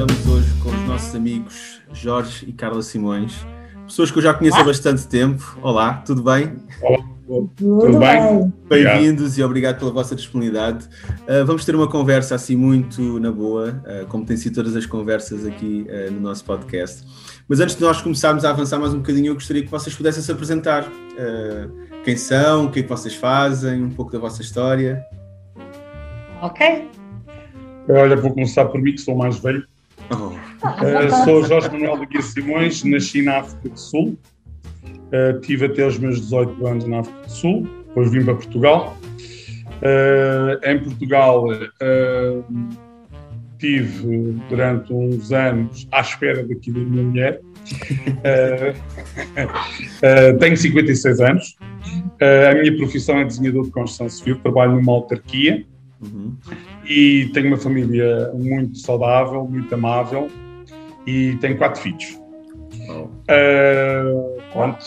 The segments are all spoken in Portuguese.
estamos hoje com os nossos amigos Jorge e Carla Simões, pessoas que eu já conheço Olá. há bastante tempo. Olá, tudo bem? Olá, tudo, bem? Bem-vindos e obrigado pela vossa disponibilidade. Uh, vamos ter uma conversa assim muito na boa, uh, como tem sido todas as conversas aqui uh, no nosso podcast. Mas antes de nós começarmos a avançar mais um bocadinho, eu gostaria que vocês pudessem se apresentar. quem são, o que é que vocês fazem, um pouco da vossa história. Ok. Olha, vou começar por mim, que sou mais velho. Uh, sou Jorge Manuel de Guia Simões, nasci na África do Sul. Uh, tive até os meus 18 anos na África do Sul, depois vim para Portugal. Uh, em Portugal tive durante uns anos à espera daqui da minha mulher. tenho 56 anos. a minha profissão é desenhador de construção civil, trabalho numa autarquia. Uhum. E tenho uma família muito saudável, muito amável e tenho quatro filhos. Oh. Uh, pronto,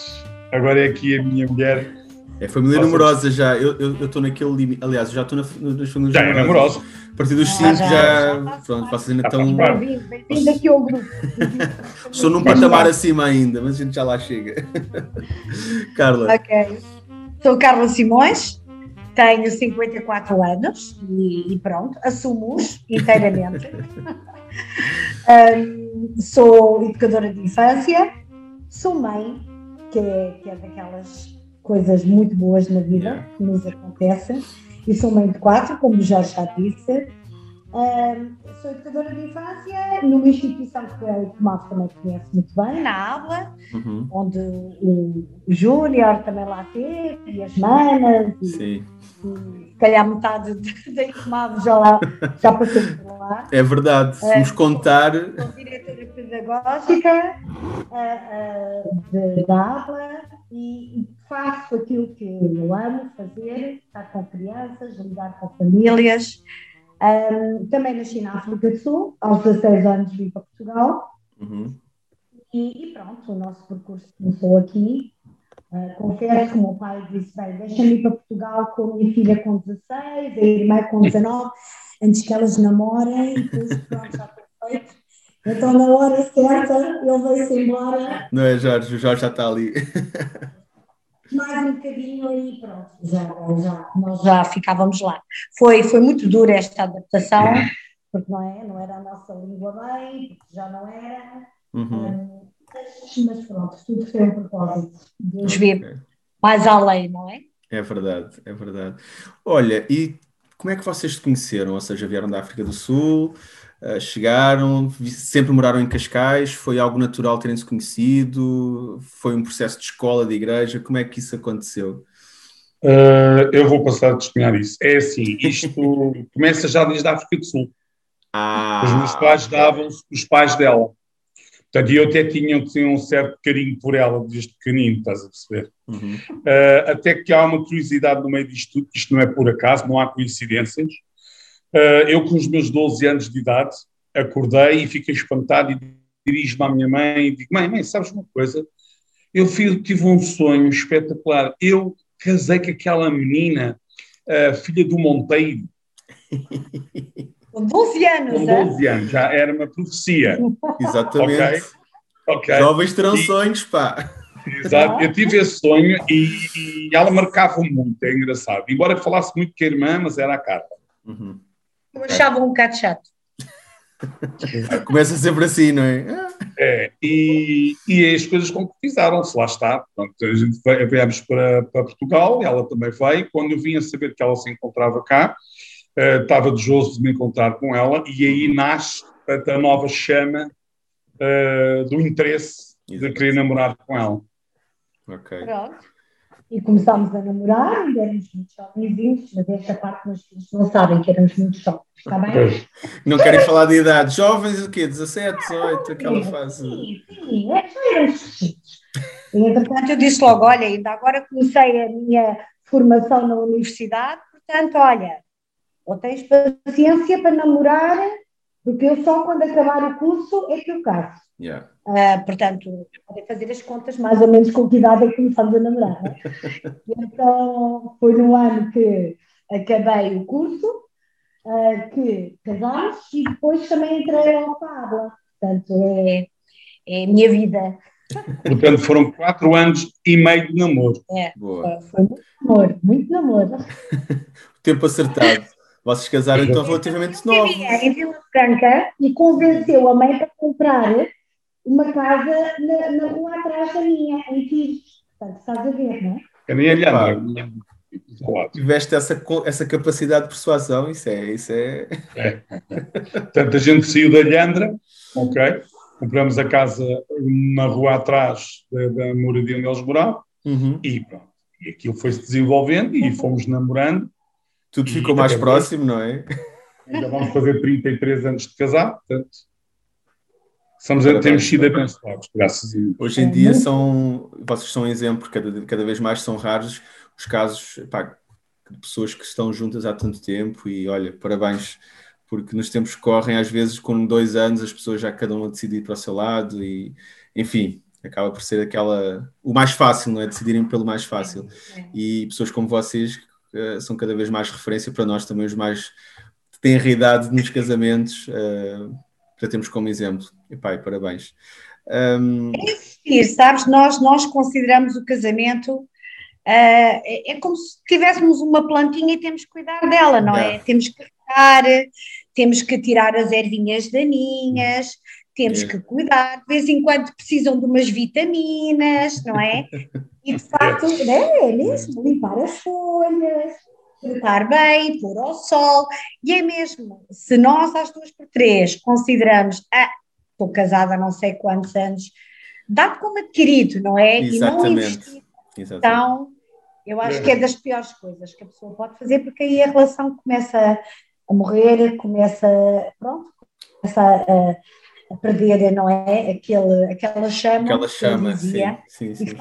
agora é aqui a minha mulher. É família Nossa, numerosa já. Eu estou naquele limite. Aliás, já estou na, nas famílias já é numerosas. A partir dos 5 ah, já, já, já. Pronto, vocês ainda estão. Bem-vindo, bem-vindo aqui ao grupo. Estou num patamar acima ainda, mas a gente já lá chega. Carla. Ok. Sou Carla Simões, tenho 54 anos e, e pronto, assumo-os inteiramente. um, sou educadora de infância, sou mãe, que é, que é daquelas coisas muito boas na vida que nos acontecem, e sou mãe de quatro, como já já disse. Um, sou educadora de infância numa instituição que o Tomás também conhece muito bem, na Abla, uhum. onde o, Júnior também lá teve, e as manas, e, Sim se calhar metade da IFMAV já, lá, já passou por lá. É verdade, se nos contar. Sou diretora pedagógica uh, uh, da ABLA e, e, faço aquilo que eu amo fazer, estar com crianças, lidar com famílias. Um, também nasci na África do Sul, aos 16 anos vim para Portugal. Uhum. E, e, pronto, o nosso percurso começou aqui Uh, confesso que o meu pai disse: bem, deixa-me ir para Portugal com a minha filha com 16, a irmã com 19, antes que elas namorem, e depois pronto, já feito. Então, na hora certa, ele veio-se embora. Não é, Jorge? O Jorge já está ali. Mais um bocadinho aí, pronto, já, já, nós já ficávamos lá. Foi, foi muito dura esta adaptação, porque não, é, não era a nossa língua bem, já não era. Uhum. Um, mas pronto, tudo tem um propósito. Deus vê okay. mais além, não é? É verdade, é verdade. Olha, e como é que vocês se conheceram? Ou seja, vieram da África do Sul, uh, chegaram, sempre moraram em Cascais, foi algo natural terem-se conhecido? Foi um processo de escola, de igreja? Como é que isso aconteceu? Uh, eu vou passar a testemunhar isso. É assim, isto começa já desde a África do Sul. Ah. Os meus pais davam-se os pais dela. Portanto, eu até tinha, tinha um certo carinho por ela desde pequenino, estás a perceber? Uhum. Uh, até que há uma curiosidade no meio disto tudo, isto não é por acaso, não há coincidências. Uh, eu, com os meus 12 anos de idade, acordei e fiquei espantado e dirijo-me à minha mãe e digo: Mãe, mãe, sabes uma coisa? Eu tive um sonho espetacular. Eu casei com aquela menina, uh, filha do Monteiro. Com 12 anos, Com 12 anos, já era uma profecia. Exatamente. Okay? Okay. Jovens terão sonhos, pá. Exato, eu tive esse sonho e, e, ela marcava muito, é engraçado. Embora falasse muito com a irmã, mas era a carta. Uhum. Eu achava um bocado chato. Começa sempre assim, não é? É, e, e as coisas concretizaram-se, lá está. Portanto, a gente viemos para, para Portugal, ela também veio. Quando eu vim a saber que ela se encontrava cá, uh, estava desejoso de me encontrar com ela e aí nasce a nova chama uh, do interesse Exato. de querer namorar com ela. Ok. Pronto. E começámos a namorar, e éramos muito jovenzinhos, mas esta parte meus filhos não sabem que éramos muito jovens, está bem? Não querem falar de idade. Jovens o quê? 17, 18, aquela fase. Sim, sim, é só éramos E entretanto eu disse logo, olha, ainda agora comecei a minha formação na universidade, portanto, olha, ou tens paciência para namorar, porque eu só quando acabar o curso é que eu caso. Yeah. Uh, portanto, podem fazer as contas mais ou menos com que idade é que começamos a namorar. então, foi no ano que acabei o curso uh, que casámos e depois também entrei ao Pablo. Portanto, é, é a minha vida. Portanto, foram quatro anos e meio de namoro. É, Boa. foi muito namoro, muito namoro. o tempo acertado. Vocês casaram então relativamente novos. Em Vila Franca e convenceu a mãe para comprar uma casa na, na rua atrás da minha, em Pires. Portanto, estás a ver, não é? Eu nem olhar. Tiveste essa, essa capacidade de persuasão, isso é. Isso é... é. Portanto, a gente saiu da Lhandra, ok? Compramos a casa na rua atrás da, da moradia onde eles moravam uhum. e pronto. E aquilo foi-se desenvolvendo e fomos namorando. Tudo ficou mais próximo, não é? Ainda vamos fazer 33 anos de casar, portanto. Somos, temos sido abençoados, graças a Deus. Hoje em dia são, vocês são um exemplo, cada, cada vez mais são raros os casos pá, de pessoas que estão juntas há tanto tempo e olha, parabéns, porque nos tempos que correm, às vezes com dois anos as pessoas já cada uma decide ir para o seu lado e enfim, acaba por ser aquela o mais fácil, não é? Decidirem pelo mais fácil. É. E pessoas como vocês uh, são cada vez mais referência para nós também, os mais têm realidade nos casamentos. Uh, já temos como exemplo. E pai, parabéns. Um... É existir, sabes? Nós, nós consideramos o casamento uh, é, é, como se tivéssemos uma plantinha e temos que cuidar dela, não é? Temos que regar, temos que tirar as ervinhas daninhas, temos yeah. que cuidar, de vez em quando precisam de umas vitaminas, não é? E de facto, é, é mesmo, limpar as folhas, tratar bem, pôr ao sol, e é mesmo, se nós às duas por três consideramos, ah, estou casada há não sei quantos anos, dá como adquirido, não é? Exatamente. E não investir. Exatamente. Então, eu acho que é das piores coisas que a pessoa pode fazer, porque aí a relação começa a morrer, começa, pronto, começa a, a perder, não é? Aquele, aquela chama. Aquela chama, sim, sim, sim, sim.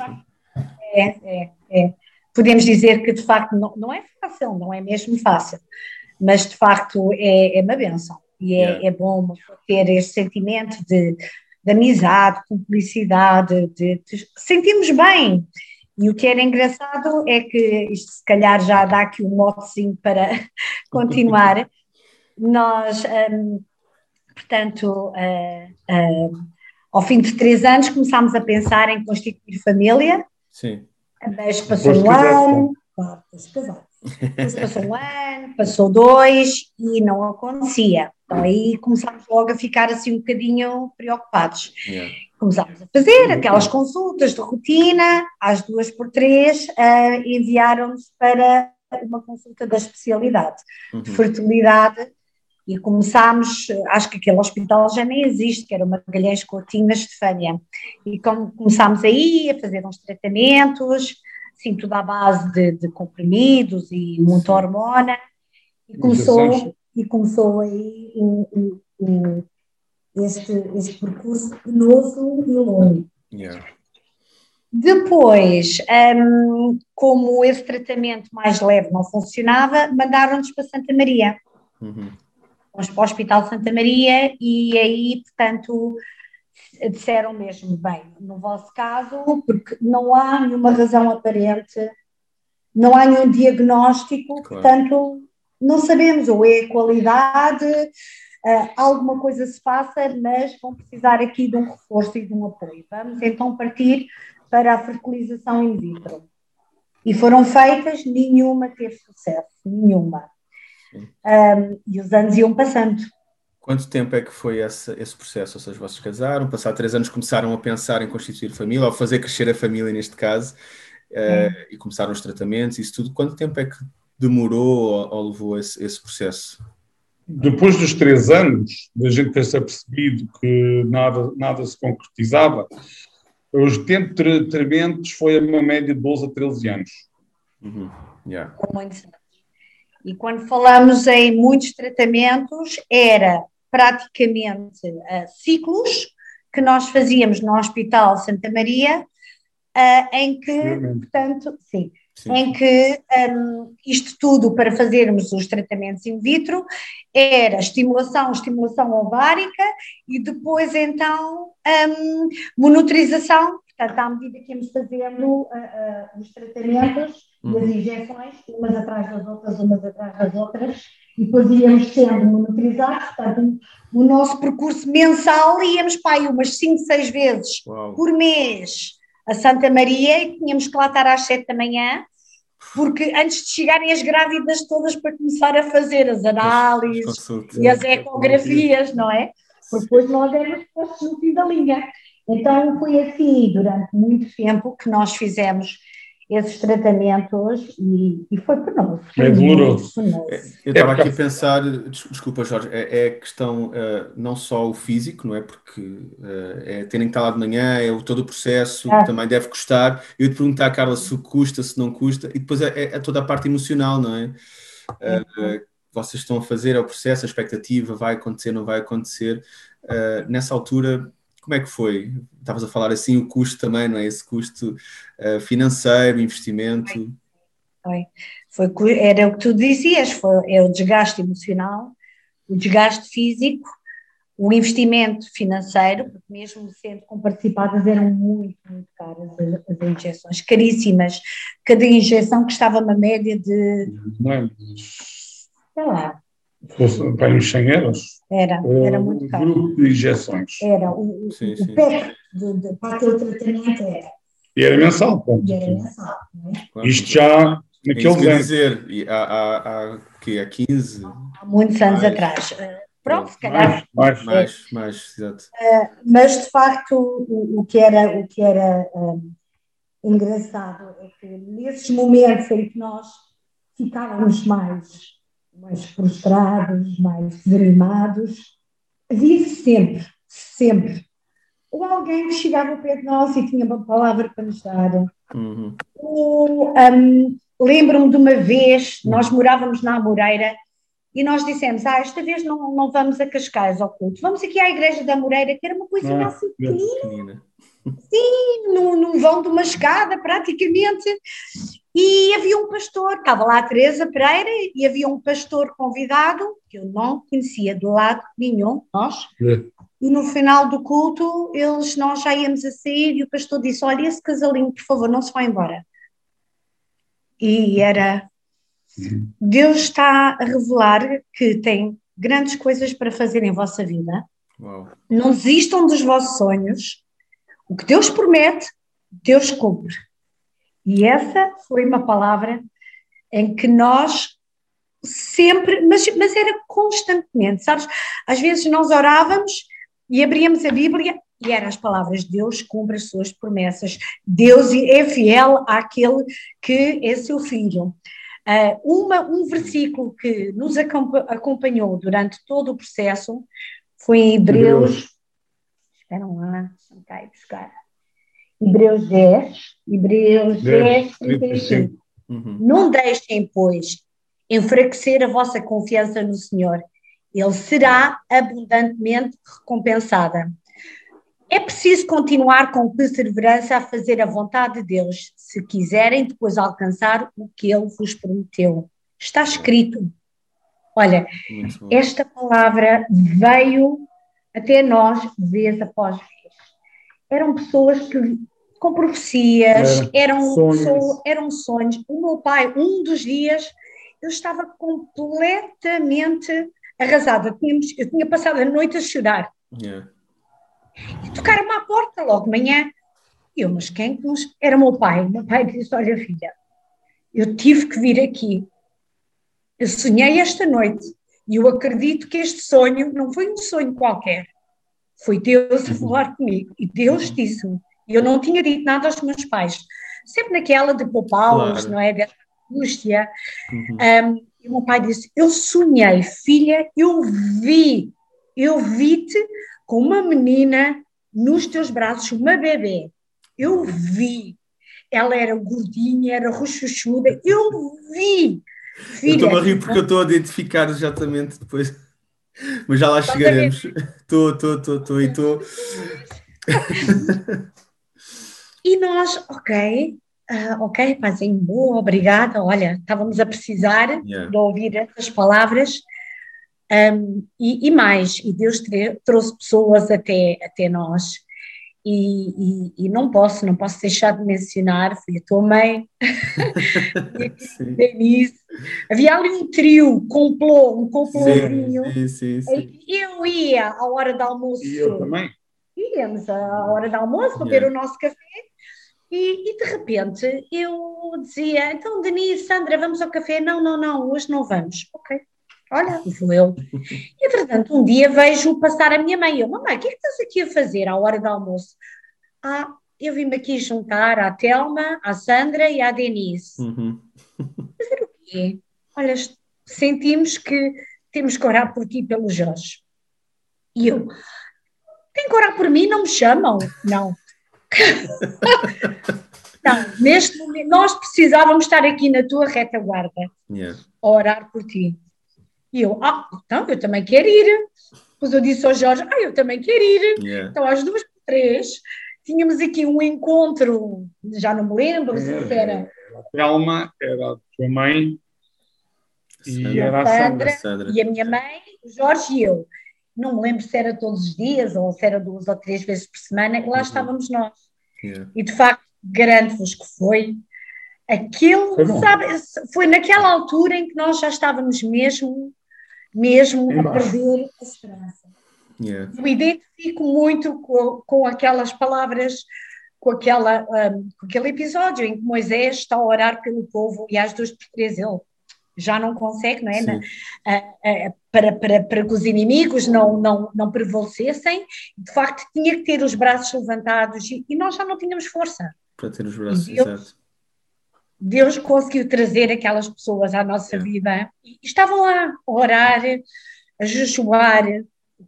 É, é, é podemos dizer que de facto não, não é fácil, não é mesmo fácil, mas de facto é, é uma benção e é, yeah. é bom ter este sentimento de, de amizade, cumplicidade, de, de sentimos bem. E o que era engraçado é que isto se calhar já dá aqui um motezinho para continuar. Nós, um, portanto, uh, uh, ao fim de três anos começámos a pensar em constituir família. Sim. Mas passou um ano, claro, passou um ano, passou dois e não acontecia. Então aí começámos logo a ficar assim um bocadinho preocupados. Yeah. Começámos a fazer aquelas consultas de rotina, às duas por três, uh, enviaram-nos para uma consulta da especialidade uhum. de fertilidade e começámos, acho que aquele hospital já nem existe, que era o Magalhães Coutinho na Estefânia, e começámos aí a fazer uns tratamentos, assim, tudo à base de, de comprimidos e muita hormona, e começou, e começou aí um, um, um, este, este percurso penoso e longo. Yeah. Depois, um, como esse tratamento mais leve não funcionava, mandaram-nos para Santa Maria. Uhum para o Hospital Santa Maria e aí, portanto, disseram mesmo, bem, no vosso caso, porque não há nenhuma razão aparente, não há nenhum diagnóstico, claro. portanto, não sabemos, ou é qualidade, uh, alguma coisa se passa, mas vão precisar aqui de um reforço e de um apoio. Vamos então partir para a fertilização in vitro. E foram feitas, nenhuma teve sucesso, nenhuma. Um, e os anos iam passando. Quanto tempo é que foi esse, esse processo? Ou seja, vocês casaram, passaram três anos, começaram a pensar em constituir família, ou fazer crescer a família neste caso, uh, e começaram os tratamentos, isso tudo. Quanto tempo é que demorou ou, ou levou esse, esse, processo? Depois dos três anos, da gente ter se apercebido que nada, nada se concretizava, os tempos de tratamentos foi uma média de 12 a 13 anos. Uhum. Yeah. E quando falamos em muitos tratamentos, era praticamente uh, ciclos que nós fazíamos no Hospital Santa Maria, uh, em que, sim, portanto, sim, sim. em que um, isto tudo para fazermos os tratamentos in vitro era estimulação, estimulação ovárica e depois então um, monitorização, portanto, à medida que íamos fazendo uh, os tratamentos, uhum. as injeções, umas atrás das outras, umas atrás das outras, e depois íamos sendo monitorizados, portanto, o nosso percurso mensal íamos para aí umas 5, 6 vezes Uau. por mês a Santa Maria e tínhamos que lá estar às 7 da manhã, porque antes de chegarem as grávidas todas para começar a fazer as análises e as ecografias, não é? Porque depois nós éramos postos no fim da linha. Então foi assim durante muito tempo que nós fizemos esses tratamentos e, e foi penoso. É doloroso. É, eu estava aqui a pensar, desculpa Jorge, é, é questão uh, não só o físico, não é? Porque uh, é terem que estar lá de manhã, é o, todo o processo, é. também deve custar. Eu te perguntar, Carla, se custa, se não custa, e depois é, é, é toda a parte emocional, não é? Uh, vocês estão a fazer, é o processo, a expectativa, vai acontecer, não vai acontecer. nessa altura, como é que foi? Estavas a falar assim, o custo também, não é? Esse custo uh, financeiro, investimento. Foi. foi. Era o que tu dizias, foi, é o desgaste emocional, o desgaste físico, o investimento financeiro, porque mesmo sendo comparticipadas eram muito, muito caras as, as injeções, caríssimas. Cada injeção custava uma média de. Não é? Sei lá, fosse para uns 100 euros. Era, era muito caro. Um grupo de injeções. Era, o, sim, sim. o PEC de, de, para aquele tratamento era. E era mensal, ponto. E era mensal, é? Isto já naqueles anos. dizer, há, há, há, que, há 15? Há muitos anos mais, atrás. Eh, pronto, se calhar. Mais, mais, mais, mais exato. Uh, mas, de facto, o, o, que era, o que era um, engraçado é que nesses momentos em que nós ficávamos mais mais frustrados, mais desanimados. Havia sempre, sempre, ou alguém que chegava ao pé de nós e tinha uma palavra para nos dar. Uhum. Ou, um, lembro-me de uma vez, nós morávamos na Amoreira e nós dissemos, ah, esta vez não, não vamos a Cascais ao culto, vamos aqui à igreja da Moreira, que era uma coisa ah, assim pequenina. Sim, num, num vão de uma escada, praticamente. E havia um pastor, estava lá a Teresa Pereira, e havia um pastor convidado, que eu não conhecia de lado nenhum, nós. É. E no final do culto, eles, nós já íamos a sair, e o pastor disse: Olha, esse casalinho, por favor, não se vá embora. E era. Deus está a revelar que tem grandes coisas para fazer em vossa vida. Uau. Não desistam dos vossos sonhos. O que Deus promete, Deus cumpre. E essa foi uma palavra em que nós sempre, mas, mas era constantemente, sabes? Às vezes nós orávamos e abríamos a Bíblia e eram as palavras: Deus cumpre as suas promessas, Deus é fiel àquele que é seu filho. Uh, uma, um versículo que nos acompanhou durante todo o processo foi em Hebreus. Hebreus. Esperam lá, não cai buscar. Hebreus 10, Hebreus 10, 35. Uhum. Não deixem, pois, enfraquecer a vossa confiança no Senhor. Ele será abundantemente recompensada. É preciso continuar com perseverança a fazer a vontade de Deus, se quiserem depois alcançar o que Ele vos prometeu. Está escrito. Olha, esta palavra veio até nós vez após vez. Eram pessoas que com profecias, eram sonhos. eram sonhos. O meu pai, um dos dias, eu estava completamente arrasada. Tínhamos, eu tinha passado a noite a chorar. Yeah. E tocaram-me à porta logo de manhã. Eu, mas quem que nos... Era o meu pai. O meu pai disse: Olha, filha, eu tive que vir aqui. Eu sonhei esta noite. E eu acredito que este sonho não foi um sonho qualquer. Foi Deus a falar comigo. E Deus disse-me: e eu não tinha dito nada aos meus pais. Sempre naquela de poupá-los, claro. não é? De angústia. Uhum. Um, e o meu pai disse: Eu sonhei, filha, eu vi, eu vi-te com uma menina nos teus braços, uma bebê. Eu vi. Ela era gordinha, era rochuchuda. Eu vi. Filha, eu estou a rir porque eu estou a identificar exatamente depois. Mas já lá chegaremos. Estou, estou, estou, estou e estou. E nós, ok, uh, ok, paizinho, boa, obrigada, olha, estávamos a precisar yeah. de ouvir essas palavras. Um, e, e, mais, e Deus trouxe pessoas até, até nós. e, e, e, não posso, não posso deixar de mencionar, fui a tua mãe, Denise, havia ali um trio, complô, um complôzinho, eu ia à hora do almoço, e eu também, íamos à hora do almoço, para beber o nosso café, e, e, de repente eu dizia, então Denise, Sandra, vamos ao café? Não, não, não, hoje não vamos. Ok, olha, vou eu. E portanto, um dia vejo passar a minha mãe, eu, mamãe, o que é que estás aqui a fazer à hora do almoço? Ah, eu vim-me aqui juntar à Telma, à Sandra e à Denise. Uhum. Fazer o quê? Olha, sentimos que temos que orar por ti e pelo Jorge. E eu, tem que orar por mim, não me chamam? Não. Não, neste momento, nós precisávamos estar aqui na tua retaguarda yeah. a orar por ti. E eu, ah, então eu também quero ir. Depois eu disse ao Jorge, ah, eu também quero ir. Yeah. Então às duas, três, tínhamos aqui um encontro, já não me lembro se é, era. A Thelma, era a tua mãe e era a Sandra, Sandra, E a minha mãe, o Jorge e eu não me lembro se era todos os dias ou se era duas ou três vezes por semana, e lá uhum. estávamos nós. Yeah. E de facto, garanto-vos que foi aquilo, foi sabe, foi naquela altura em que nós já estávamos mesmo, mesmo a perder a esperança. Yeah. Eu identifico muito com, com aquelas palavras, com, aquela, um, com aquele episódio em que Moisés está a orar pelo povo e às duas por três ele já não consegue, não é? A, a, para, para, para que os inimigos não, não, não prevalecessem, de facto tinha que ter os braços levantados e, e nós já não tínhamos força. Para ter os braços, Deus, exato. Deus conseguiu trazer aquelas pessoas à nossa é. vida e estavam lá a orar, a jejuar,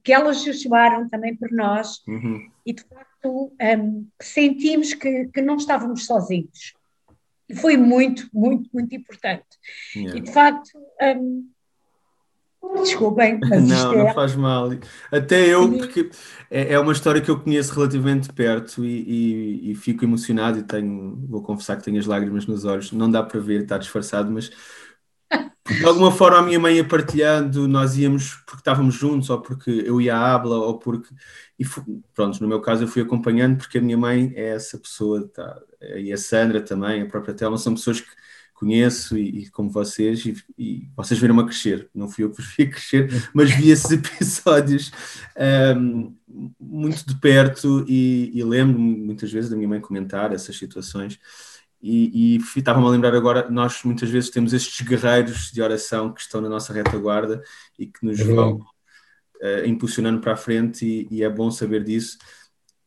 que elas jejuaram também por nós uhum. e de facto um, sentimos que, que não estávamos sozinhos foi muito, muito, muito importante. Yeah. E de facto, um, desculpem, mas não, não é... faz mal. Até eu, porque é, é, uma história que eu conheço relativamente perto e, e, e, fico emocionado e tenho, vou confessar que tenho as lágrimas nos olhos. Não dá para ver, está disfarçado, mas de alguma forma a minha mãe ia partilhando, nós íamos porque estávamos juntos, ou porque eu ia à Abla, ou porque. E pronto, no meu caso eu fui acompanhando porque a minha mãe é essa pessoa, tá, e a Sandra também, a própria Telma, são pessoas que conheço e, e como vocês, e, e vocês viram-me a crescer, não fui eu que vos vi a crescer, mas vi esses episódios um, muito de perto e, e lembro muitas vezes da minha mãe comentar essas situações. E, e estava-me a lembrar agora, nós muitas vezes temos estes guerreiros de oração que estão na nossa retaguarda e que nos é vão uh, impulsionando para a frente, e, e, é bom saber disso.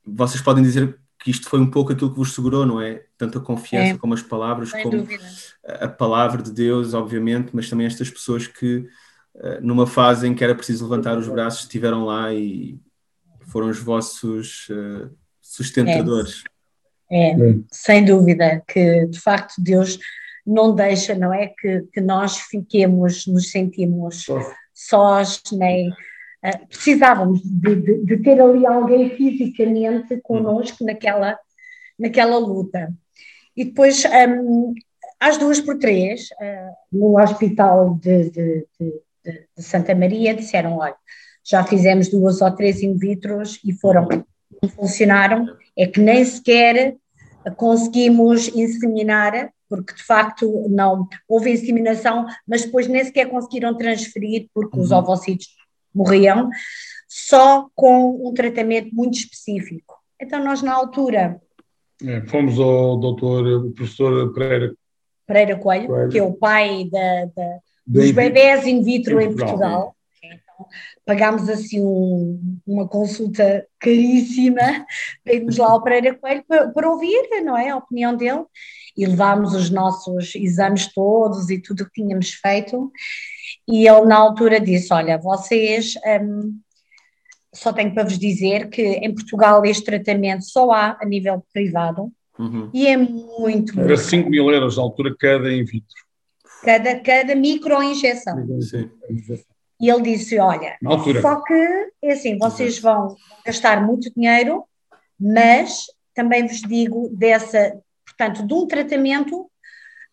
Vocês podem dizer que isto foi um pouco aquilo que vos segurou, não é? Tanto a confiança é, como as palavras, como dúvida. a palavra de Deus, obviamente, mas também estas pessoas que, uh, numa fase em que era preciso levantar os braços, estiveram lá e foram os vossos uh, sustentadores. É. É, sem dúvida que de facto Deus não deixa, não é, que, que nós fiquemos, nos sentimos sós, nem uh, precisávamos de, de, de, ter ali alguém fisicamente connosco naquela, naquela luta. E depois, um, às duas por três, uh, no hospital de, de, Santa Maria, disseram, olha, já fizemos duas ou três in vitros e foram não funcionaram, é que nem sequer conseguimos inseminar, porque de facto não houve inseminação, mas depois nem sequer conseguiram transferir, porque uhum. os ovocitos morriam, só com um tratamento muito específico. Então nós na altura... É, fomos ao doutor, o professor Pereira Pereira Coelho, Coelho, que é o pai da, da, dos bebés in vitro em Portugal. Em Portugal pagámos assim um, uma consulta caríssima irmos lá ao Pereira Coelho para, para, ouvir, não é, a opinião dele, e levámos os nossos exames todos e tudo o que tínhamos feito, e ele na altura disse, olha, vocês... Um, só tenho para vos dizer que em Portugal este tratamento só há a nível privado uhum. e é muito. Era 5 mil euros na altura cada in vitro. Cada, cada microinjeção. Sim. E ele disse: Olha, só que é assim, vocês vão gastar muito dinheiro, mas também vos digo dessa, portanto, de um tratamento,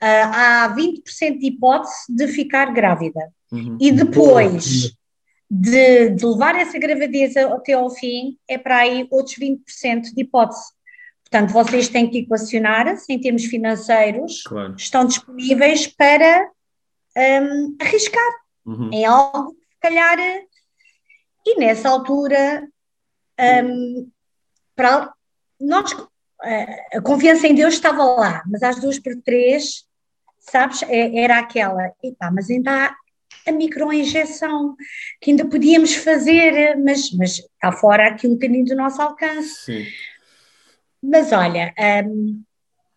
há 20% de hipótese de ficar grávida. Uhum. E depois, de, de, levar essa gravidez até ao fim é para aí outros 20% de hipótese. Portanto, vocês têm que equacionar-se em termos financeiros, claro. estão disponíveis para um, arriscar uhum. em algo que se calhar. E nessa altura, um, para, nós, a confiança em Deus estava lá, mas às duas por três, sabes, é, era aquela, epá, mas ainda há a microinjeção, que ainda podíamos fazer, mas, mas está fora aqui um bocadinho do nosso alcance. Sim. Mas olha, um,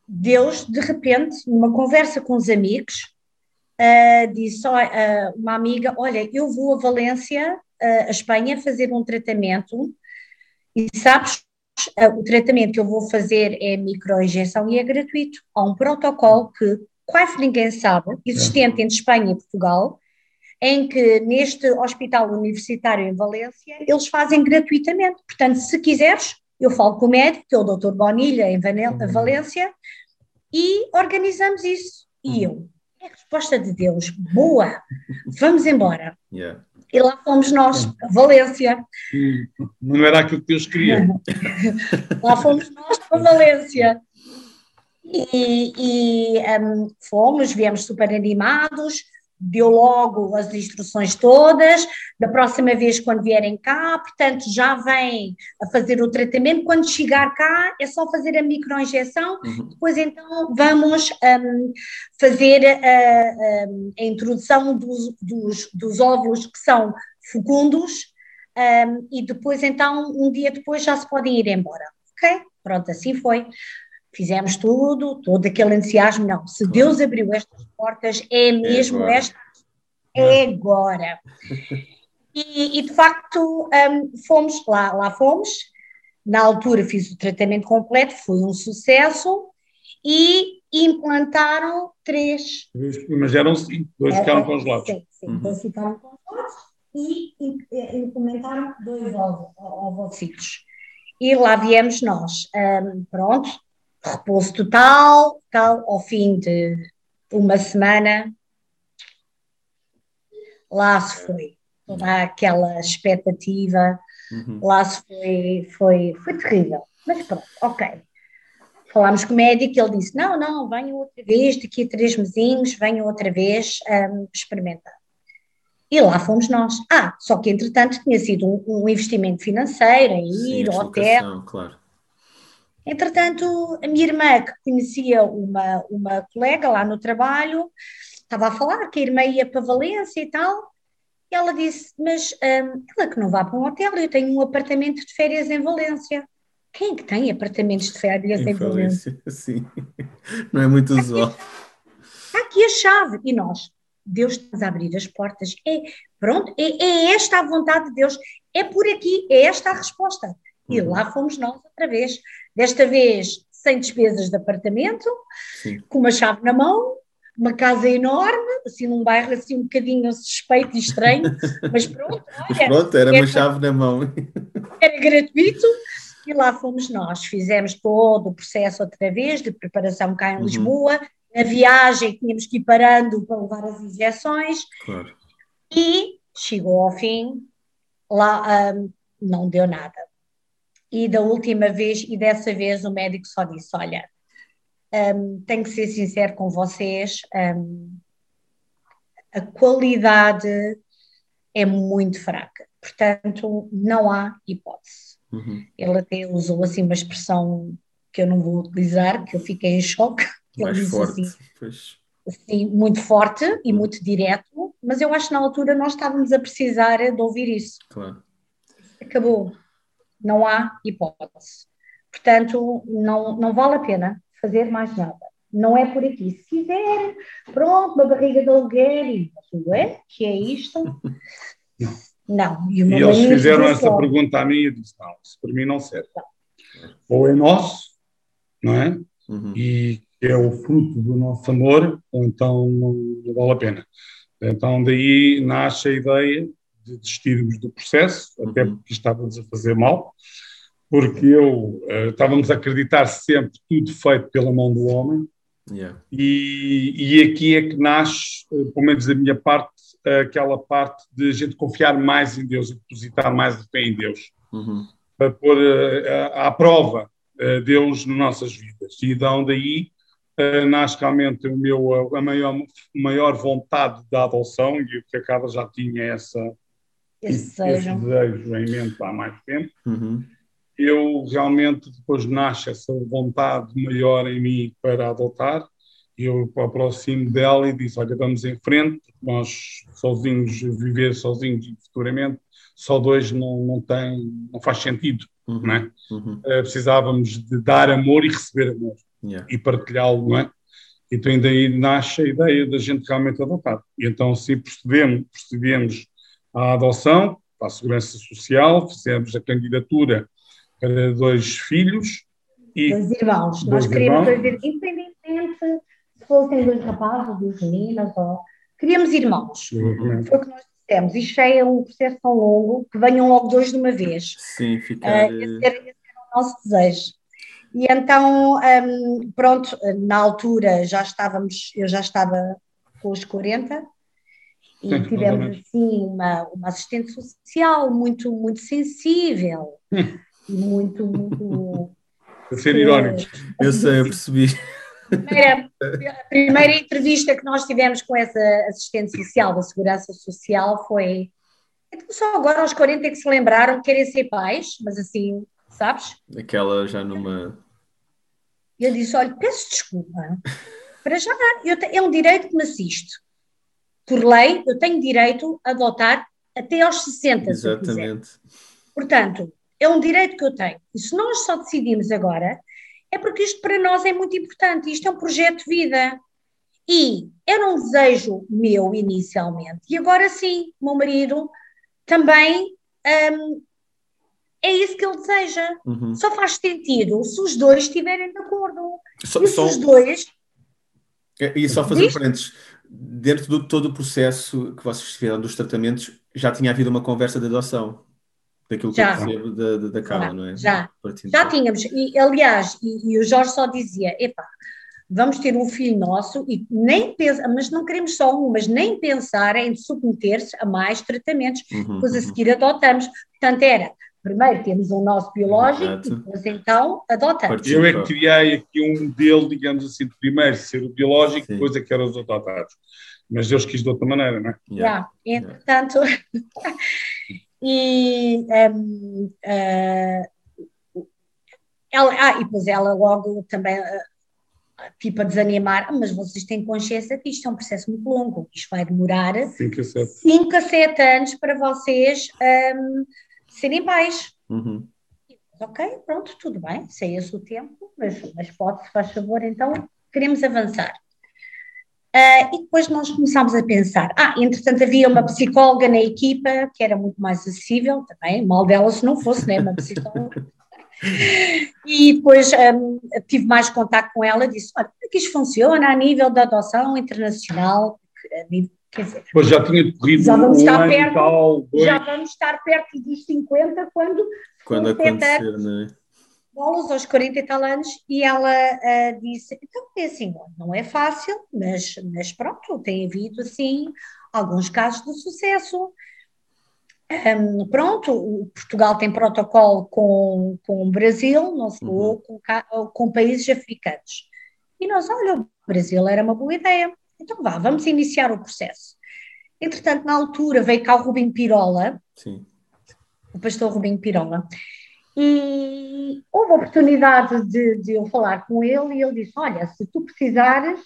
Deus, de repente, numa conversa com os amigos, uh, disse uh, uma amiga: Olha, eu vou a Valência, uh, a Espanha, fazer um tratamento, e sabes, o tratamento que eu vou fazer é microinjeção e é gratuito. Há um protocolo que quase ninguém sabe, existente entre Espanha e Portugal, em que neste hospital universitário em Valência eles fazem gratuitamente. Portanto, se quiseres, eu falo com o médico, que é o Dr. Bonilha, em uhum. Valência, e organizamos isso. E eu, é a resposta de Deus, boa, vamos embora. Yeah. E lá fomos nós, a Valência. Não era aquilo que Deus queria. lá fomos nós para Valência. E, e um, fomos, viemos super animados, deu logo as instruções todas, da próxima vez quando vierem cá, portanto já vem a fazer o tratamento, quando chegar cá é só fazer a microinjeção, uhum. depois então vamos um, fazer a, a, a introdução dos, dos, dos, óvulos que são fecundos um, e depois então um dia depois já se podem ir embora, ok? Pronto, assim foi fizemos tudo, todo aquele entusiasmo, não, se Deus abriu estas portas, é, mesmo é esta, é agora. E, e de facto um, fomos lá, lá fomos, na altura fiz o tratamento completo, foi um sucesso, e implantaram três. Mas eram cinco, dois ficaram congelados. Sim, sim uhum. dois ficaram congelados e, e implementaram dois ovocitos. E lá viemos nós. Um, pronto, repouso total, tal, ao fim de uma semana, lá se foi toda aquela expectativa, uhum. lá se foi, foi, foi terrível. Mas pronto, ok. Falámos com o médico, ele disse: não, não, venham outra vez, daqui a três mesinhos, venham outra vez um, experimentar. E lá fomos nós. Ah, só que entretanto tinha sido um, um investimento financeiro, em ir, Sim, hotel. Claro Entretanto, a minha irmã, que conhecia uma, uma colega lá no trabalho, estava a falar que a irmã ia para Valência e tal, e ela disse: Mas um, ela que não vá para um hotel, eu tenho um apartamento de férias em Valência. Quem é que tem apartamentos de férias em, em Valência? Sim, não é muito usual. Está aqui a chave. E nós, Deus está a abrir as portas. É, pronto, é, é esta a vontade de Deus. É por aqui, é esta a resposta. E uhum. lá fomos nós outra vez. Desta vez sem despesas de apartamento, Sim. com uma chave na mão, uma casa enorme, assim num bairro assim um bocadinho suspeito e estranho, mas pronto, olha, pronto era, era uma chave na mão. Era gratuito e lá fomos nós. Fizemos todo o processo outra vez de preparação cá em uhum. Lisboa, a viagem tínhamos que ir parando para levar as injeções claro. e chegou ao fim, lá um, não deu nada. E da última vez, e dessa vez, o médico só disse: Olha, um, tenho que ser sincero com vocês, um, a qualidade é muito fraca, portanto, não há hipótese. Uhum. Ele até usou assim uma expressão que eu não vou utilizar, que eu fiquei em choque. Mais forte, assim, pois. Assim, muito forte e uhum. muito direto, mas eu acho que na altura nós estávamos a precisar de ouvir isso. Claro. Acabou não há hipótese. Portanto, não, não vale a pena fazer mais nada. Não é por aqui. Se quiser, pronto, uma barriga de aluguer e é que é isto. Não. E, e eles fizeram essa pergunta a mim e eu disse: não, isso para mim não serve. Não. Ou é nosso, não é? Uhum. E é o fruto do nosso amor, ou então não vale a pena. Então, daí nasce a ideia de desistirmos do processo, uhum. até porque estávamos a fazer mal, porque eu uh, estávamos a acreditar sempre tudo feito pela mão do homem. Yeah. E, e aqui é que nasce, uh, pelo menos da minha parte, aquela parte de a gente confiar mais em Deus e depositar mais fé em Deus. Uhum. Para pôr uh, à prova Deus nas nossas vidas. E então daí uh, nasce realmente o meu, a maior, maior vontade da adoção, e o que acaba já tinha essa, esse, esse desejo em mente há mais tempo. Uhum. Eu realmente, depois nasce essa vontade maior em mim para adotar, eu aproximo dela e disse, olha, vamos em frente, nós sozinhos, viver sozinhos futuramente, só dois não, não tem, não faz sentido, uhum. não é? Uhum. Uh, precisávamos de dar amor e receber amor yeah. e partilhá-lo, não é? Então daí nasce a ideia da gente realmente adotar. E então sim procedemos, procedemos à adoção, à segurança social, fizemos a candidatura para dois filhos e dois irmãos. Dois Nós queríamos irmãos. dois independentemente se fossem dois rapazes, duas meninas, ou queríamos irmãos. Uhum. Foi o que nós dissemos. Isto é um processo tão longo que venham logo dois de uma vez. Sim, ficar. Uh, esse, era, esse era o nosso desejo. E então, um, pronto, na altura já estávamos, eu já estava com os 40 e Sim, tivemos assim uma, uma assistente social muito, muito sensível muito, muito. A ser irónico. Eu sei, eu percebi. A primeira, a primeira entrevista que nós tivemos com essa assistente social da Segurança Social foi. Então, só agora aos 40 é que se lembraram que querem ser pais, mas assim, sabes? Aquela já numa. Eu disse: olha, peço desculpa, para já, eu, é um direito que me assisto. Por lei, eu tenho direito a adotar até aos 60, Exatamente. Portanto, é um direito que eu tenho. E se nós só decidimos agora, é porque isto para nós é muito importante. Isto é um projeto de vida. E era um desejo meu inicialmente. E agora sim, o meu marido também um, é isso que ele deseja. Uhum. Só faz sentido se os dois estiverem de acordo. E se os dois. E só fazer parênteses, dentro de todo o processo que vocês tiveram dos tratamentos, já tinha havido uma conversa de adoção daquilo que já. eu percebo da, da, da Carla, não é? Já, já tínhamos, e aliás, e, e, o Jorge só dizia, epá, vamos ter um filho nosso e nem pensa, mas não queremos só um, mas nem pensar em submeter-se a mais tratamentos, uhum, depois a seguir adotamos. Portanto, era, primeiro temos o nosso biológico Exato. e depois então adotamos. Eu é que criei aqui um modelo, digamos assim, de primeiro ser o biológico, Sim. depois é que eram os adotados. Mas Deus quis de outra maneira, não é? Yeah. Yeah. Entretanto, e um, uh, eh, ela, ah, e depois ela logo também uh, tipo a desanimar, ah, mas vocês têm consciência que isto é um processo muito longo, isto vai demorar 5 a 7, 5 a 7 anos para vocês um, serem pais. Uhum. Ok, pronto, tudo bem, sei esse o tempo, mas, mas pode, se faz favor, então queremos avançar. Uh, e depois nós começámos a pensar, ah, entretanto havia uma psicóloga na equipa que era muito mais acessível também, mal dela se não fosse, né, uma psicóloga. e depois um, tive mais contato com ela e disse, olha, como é que isto funciona a nível da adoção internacional? Dizer, pois já tinha corrido já vamos um estar perto, tal, Já vamos estar perto dos 50 quando... Quando acontecer, não é? bolas aos 40 e tal anos e ela uh, disse, então é assim, não é fácil, mas, mas pronto, tem havido assim alguns casos de sucesso. Um, pronto, o Portugal tem protocolo com, com o Brasil, não sei, uhum. ou com, com países africanos. E nós, olha, o Brasil era uma boa ideia. Então vá, vamos iniciar o processo. Entretanto, na altura veio cá o Rubim Pirola, Sim. o pastor Rubim Pirola, e houve a oportunidade de, de, eu falar com ele e ele disse: Olha, se tu precisares,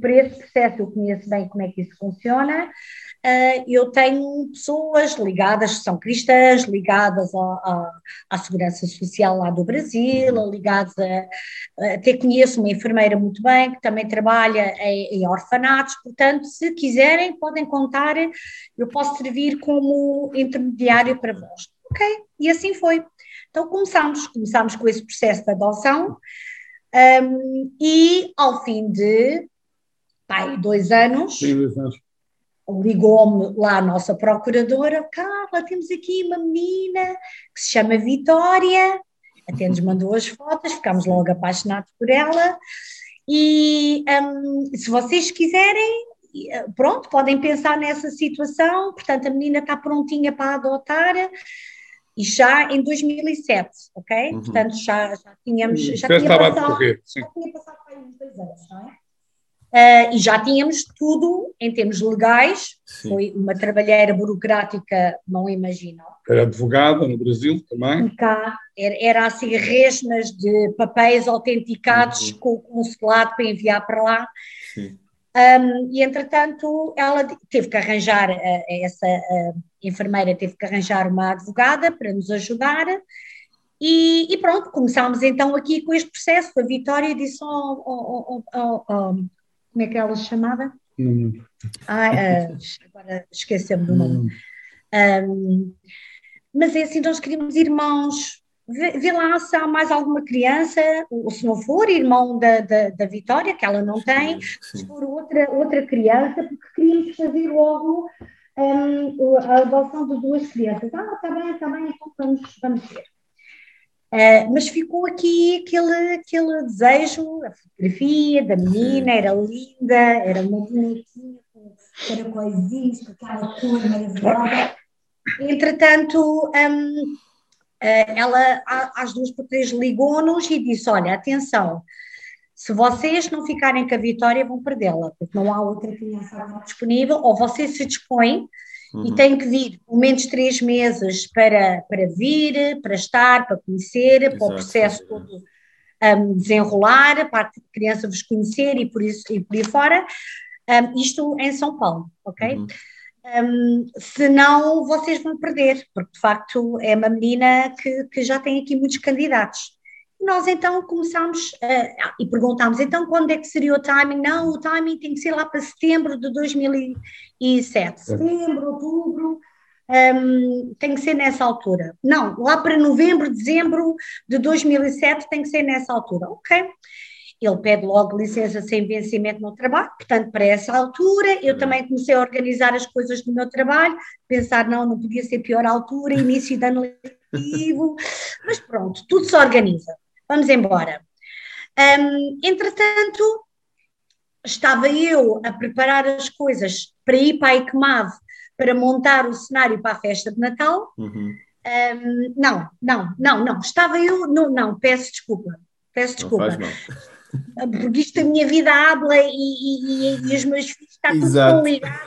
para esse processo eu conheço bem como é que isso funciona, eu tenho pessoas ligadas, que são cristãs, ligadas a, a, à Segurança Social lá do Brasil, ligadas a. Até conheço uma enfermeira muito bem que também trabalha em, em orfanatos, portanto, se quiserem, podem contar, eu posso servir como intermediário para vós. Ok, e assim foi. Então começámos, começámos com esse processo de adoção um, e ao fim de pai, dois anos, anos. Ligou-me lá a nossa procuradora, Carla, temos aqui uma menina que se chama Vitória, até nos mandou as fotos, ficámos logo apaixonados por ela, e um, se vocês quiserem, pronto, podem pensar nessa situação, portanto, a menina está prontinha para adotar, e já em 2007, ok? Uhum. Portanto, já, já tínhamos. Já, já tinha passado. Já tinha passado para uns dois anos, não é? Uh, e já tínhamos tudo em termos legais, sim. foi uma trabalheira burocrática, não imaginam. Era advogada no Brasil também? E cá, era, era assim resmas de papéis autenticados uhum. com o consulado para enviar para lá. Sim. Um, e entretanto, ela teve que arranjar, uh, essa uh, enfermeira teve que arranjar uma advogada para nos ajudar. E, e, pronto, começámos então aqui com este processo. A Vitória disse: oh, oh, oh, Como é que ela se chamava? Não. Ah, uh, agora esquecemos do nome. Um, mas é assim, nós queríamos irmãos vê, vê, lá se há mais alguma criança, ou se não for irmão da, da, da Vitória, que ela não tem, se for outra, outra criança, porque queríamos fazer logo um, a adoção de duas crianças. Ah, está bem, está bem, então vamos, vamos ver. Uh, mas ficou aqui aquele, aquele desejo, a fotografia da menina era linda, era uma bonitinha, caracóizinhos, com aquela cor maravilhosa. Entretanto, um, eh, ela às duas por três ligou-nos e disse: Olha, atenção, se vocês não ficarem com a vitória, vão perdê-la, porque não há outra criança disponível, ou vocês se dispõem uhum. e têm que vir pelo menos três meses para, para vir, para estar, para conhecer, Exato. para o processo todo um, desenrolar, para a criança vos conhecer e por, isso, e por aí fora. Um, isto em São Paulo, ok? Uhum um, senão vocês vão perder, porque de facto é uma menina que, que já tem aqui muitos candidatos. Nós então começámos uh, e perguntámos, então quando é que seria o timing? Não, o timing tem que ser lá para setembro de 2007, setembro, outubro, um, tem que ser nessa altura. Não, lá para novembro, dezembro de 2007 tem que ser nessa altura. Ok ele pede logo licença sem vencimento no trabalho, portanto, para essa altura, eu uhum. também comecei a organizar as coisas do meu trabalho, pensar, não, não podia ser pior altura, início de ano letivo, mas pronto, tudo se organiza. Vamos embora. Um, entretanto, estava eu a preparar as coisas para ir para a ICMAV para montar o cenário para a festa de Natal. Uhum. Um, não, não, não, não, estava eu, não, não, peço desculpa, peço desculpa porque isto a minha vida habla e, e, e, e os meus filhos está tudo tão ligado.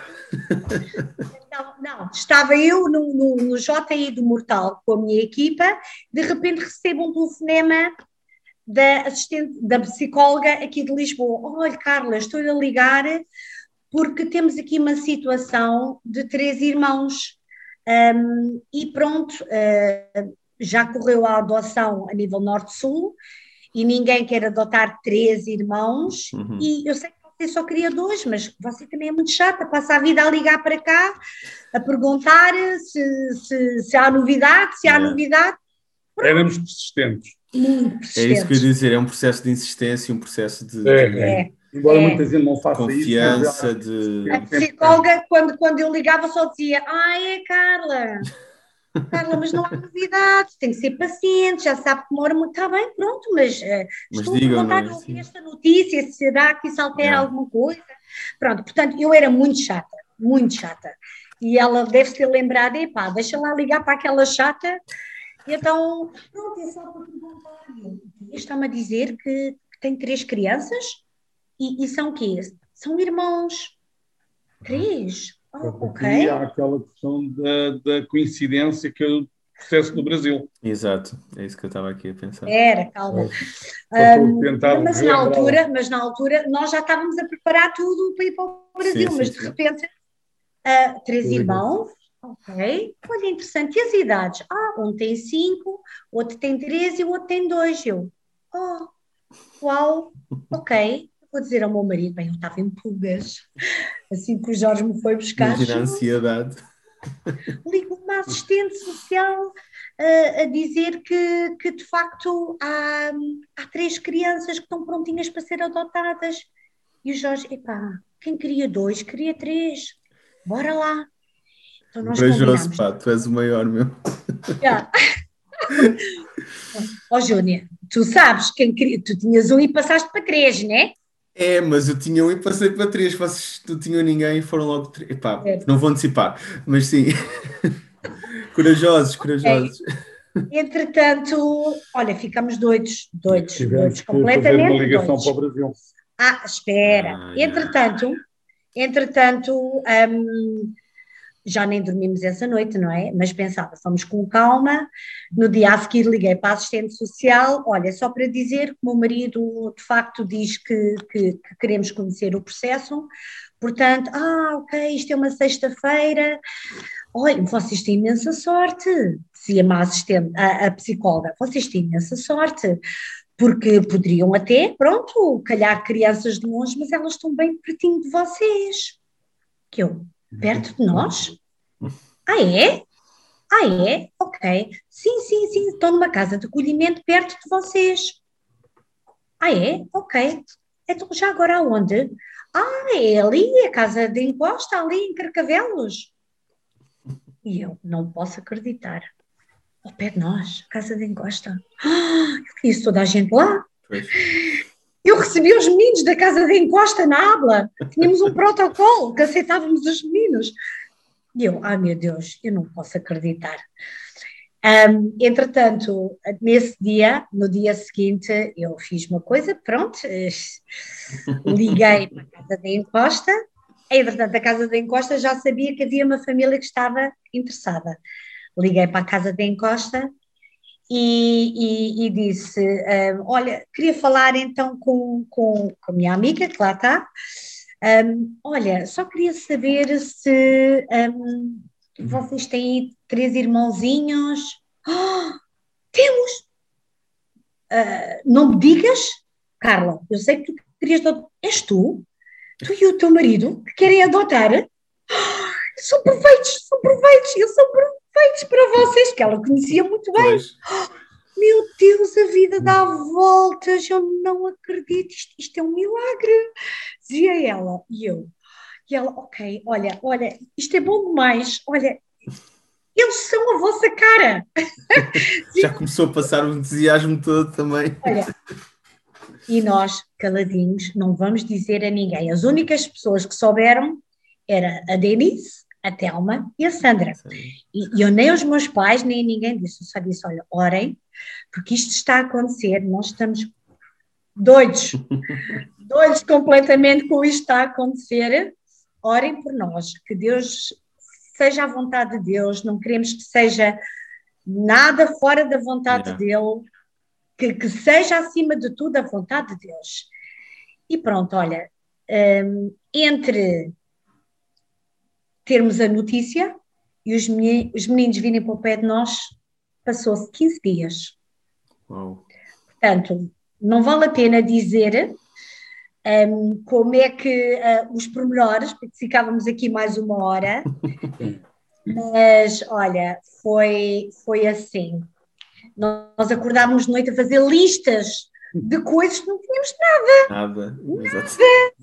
Não, não, estava eu no, no, no JI do Mortal com a minha equipa, de repente recebo um telefonema da assistente, da psicóloga aqui de Lisboa. Olha, Carla, estou a ligar porque temos aqui uma situação de três irmãos um, e pronto, uh, já correu a adoção a nível norte-sul e ninguém quer adotar três irmãos, uhum. e eu sei que você só queria dois, mas você também é muito chata, passa a vida a ligar para cá, a perguntar se, se, se há novidade, se há é. novidade. Éramos persistentes. Muito persistentes. É isso que eu ia dizer, é um processo de insistência, um processo de... É, é. Embora é. muita gente não faça Confiança isso. Confiança de... A psicóloga, quando, quando eu ligava, só dizia, ai, é Carla... Carla, mas não há novidades, tem que ser paciente, já sabe que demora muito. Está bem, pronto, mas, uh, mas estou digam, a contar é? esta notícia, se será que isso altera alguma coisa? Pronto, portanto, eu era muito chata, muito chata. E ela deve ter lembrado, epá, deixa lá ligar para aquela chata. E então, pronto, é só para perguntar. Está-me a dizer que, tem três crianças e, e são o quê? São irmãos. Três? Oh, ok. há aquela questão da, da coincidência que o processo no Brasil. Exato, é isso que eu estava aqui a pensar. Era, calma. É. Um, mas, na altura, mas na altura nós já estávamos a preparar tudo para ir para o Brasil, sim, mas sim, de repente uh, três sim. irmãos, ok, olha interessante, e as idades? Ah, um tem cinco, outro tem três e o outro tem dois. Eu, oh, uau, ok vou dizer ao meu marido, bem, eu estava em pulgas, assim que o Jorge me foi buscar. Imagina a ansiedade. Ligo uma assistente social uh, a dizer que, que de facto há, há três crianças que estão prontinhas para ser adotadas. E o Jorge, epá, quem queria dois, queria três. Bora lá. Então nós Corajoso, pá, tu és o maior, meu. Yeah. Ó oh, Júnia, tu sabes, quem queria, tu tinhas um e passaste para três, né? É, mas eu tinha um e passei para três. Vocês não tinham ninguém e foram logo três. Epá, é. não vou antecipar, mas sim. corajosos, corajosos. Entretanto, olha, ficamos doidos, doidos, doidos, completamente. Uma ligação doidos. para o Brasil. Ah, espera. Ah, entretanto, entretanto, um, já nem dormimos essa noite, não é? Mas pensava, fomos com calma. No dia a seguir liguei para a assistente social, olha, só para dizer que o meu marido de facto diz que, que, que queremos conhecer o processo, portanto, ah, ok, isto é uma sexta-feira, olha, vocês têm imensa sorte, dizia a assistente, a, a psicóloga, vocês têm imensa sorte, porque poderiam até, pronto, calhar crianças de longe, mas elas estão bem pertinho de vocês. Que eu, Perto de nós? Ah, é? Ah, é? Ok. Sim, sim, sim, estou numa casa de acolhimento perto de vocês. Ah, é? Ok. Então, já agora aonde? Ah, é ali, a casa de encosta, ali em Carcavelos. E eu não posso acreditar. Ao pé de nós, casa de encosta. Ah, eu conheço toda a gente lá. Pois. Eu recebi os meninos da casa de encosta na Abla. Tínhamos um protocolo que aceitávamos os meninos. E eu, ai meu Deus, eu não posso acreditar. Um, entretanto, nesse dia, no dia seguinte, eu fiz uma coisa, pronto, liguei para a casa da encosta. Entretanto, a casa da encosta já sabia que havia uma família que estava interessada. Liguei para a casa da encosta e, e, e disse: um, Olha, queria falar então com, com, com a minha amiga, que lá está. Um, olha, só queria saber se um, vocês têm três irmãozinhos. Oh, temos! Uh, não me digas, Carla, eu sei que tu querias. És tu? Tu e o teu marido que querem adotar? Oh, são proveitos, são proveitos, eu sou feitos para vocês, que ela conhecia muito bem. Oh, meu Deus, a vida dá voltas, eu não acredito, isto, isto é um milagre, dizia ela. E eu, e ela, ok, olha, olha, isto é bom demais, olha, eles são a vossa cara. Já começou a passar o entusiasmo todo também. Olha, e nós, caladinhos, não vamos dizer a ninguém. As únicas pessoas que souberam era a Denise, a Telma e a Sandra. E eu nem aos meus pais, nem ninguém disse, eu só disse, olha, orem, porque isto está a acontecer, nós estamos doidos, doidos completamente com isto está a acontecer, orem por nós, que Deus seja a vontade de Deus, não queremos que seja nada fora da vontade yeah. dele, que, que, seja acima de tudo a vontade de Deus. E pronto, olha, um, entre termos a notícia e os meninos, os meninos virem para o pé de nós, passou-se 15 dias. Uau. Portanto, não vale a pena dizer um, como é que uh, os pormenores, porque ficávamos aqui mais uma hora, mas olha, foi, foi assim. Nós acordámos de noite a fazer listas de coisas que não tínhamos nada. Nada. Nada.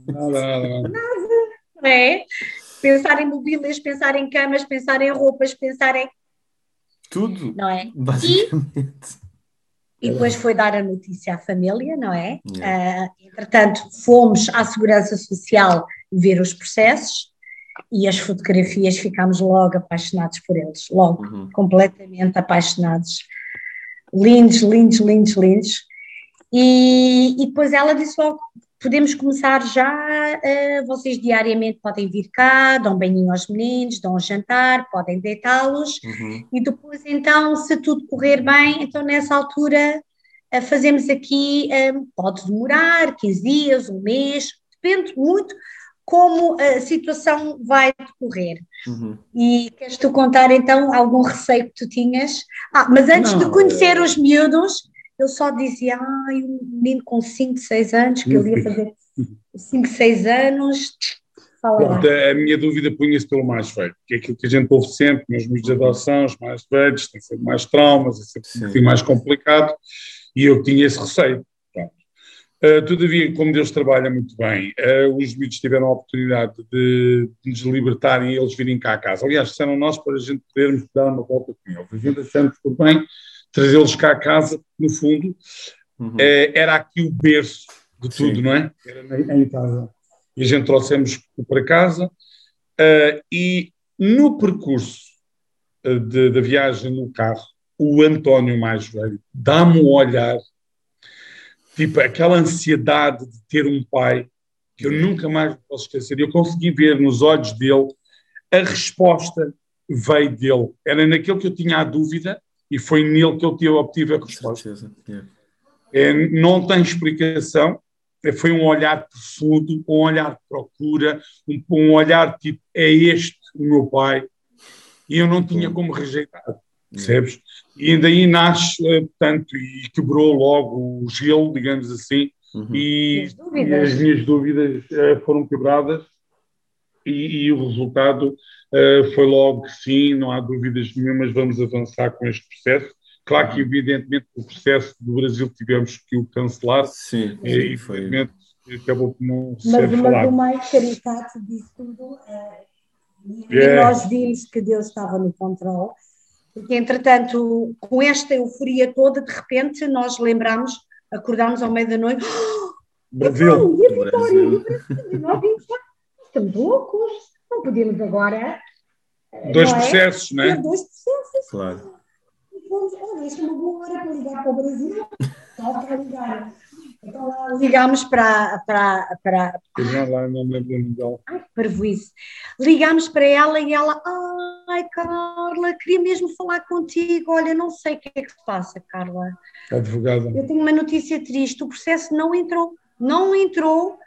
Nada. Nada. nada. É? Pensar em mobílias, pensar em camas, pensar em roupas, pensar em. Tudo. Não é? Basicamente. E, e depois foi dar a notícia à família, não é? Uh, entretanto, fomos à Segurança Social ver os processos e as fotografias ficámos logo apaixonados por eles, logo, uhum. completamente apaixonados. Lindos, lindos, lindos, lindos. E, e depois ela disse logo: podemos começar já, uh, vocês diariamente podem vir cá, dão banhinho aos meninos, dão um jantar, podem deitá-los, uhum. e depois então, se tudo correr bem, então nessa altura uh, fazemos aqui, uh, pode demorar 15 dias, um mês, depende muito como a situação vai decorrer. Uhum. E queres tu contar então algum receio que tu tinhas? Ah, mas antes Não, de conhecer os miúdos, eu só dizia, ai, um menino com 5, 6 anos, que ele ia fazer 5, 6 anos. A minha dúvida punha-se pelo mais feio, que é aquilo que a gente ouve sempre, nos meios de adoção, os mais velhos, têm sempre mais traumas, é sempre Sim. um pouquinho mais complicado, e eu tinha esse receio. Uh, todavia, como Deus trabalha muito bem, uh, os miúdos tiveram a oportunidade de, de nos libertarem e eles virem cá a casa. Aliás, disseram nós para a gente podermos dar uma volta com eles. A gente achamos por bem trazê-los cá a casa, no fundo, uhum. Eh, era aqui o berço de tudo, Sim. não é? Era em casa. E a gente trouxemos para casa uh, e no percurso uh, da viagem no carro, o António mais velho dá-me um olhar, tipo aquela ansiedade de ter um pai que eu nunca mais posso esquecer. Eu consegui ver nos olhos dele a resposta veio dele. Era naquilo que eu tinha a dúvida e foi nele que eu obtive a resposta. É, não tem explicação, é, foi um olhar profundo, um olhar de procura, um, um olhar tipo, é este o meu pai, e eu não tinha como rejeitar, percebes? E daí nasce, eh, portanto, e quebrou logo o gelo, digamos assim, uhum. e, e, as minhas dúvidas uh, foram quebradas, e, e o resultado uh, foi logo que sim, não há dúvidas nenhumas, vamos avançar com este processo. Claro que, evidentemente, o processo do Brasil tivemos que o cancelar. Sim, e, foi. acabou por não mas, ser mas falado. Mas o mais caricato disso tudo é... E nós vimos que Deus estava no controle, porque, entretanto, com esta euforia toda, de repente, nós lembramos, acordámos ao meio da noite... Brasil! e a vitória! E Brasil! Nós vimos, estamos loucos, não podemos agora... Dois processos, não é? Dois processos. Claro fomos, olha, isto é uma boa hora para ligar para o Brasil. Só para ligar. Então ligámos para. para, para lá, não me lembro Ai, parvoíce. Ligámos para ela e ela, ai, Carla, queria mesmo falar contigo. Olha, não sei o que é que se passa, Carla. Advogada. Eu tenho uma notícia triste: o processo não entrou. Não entrou.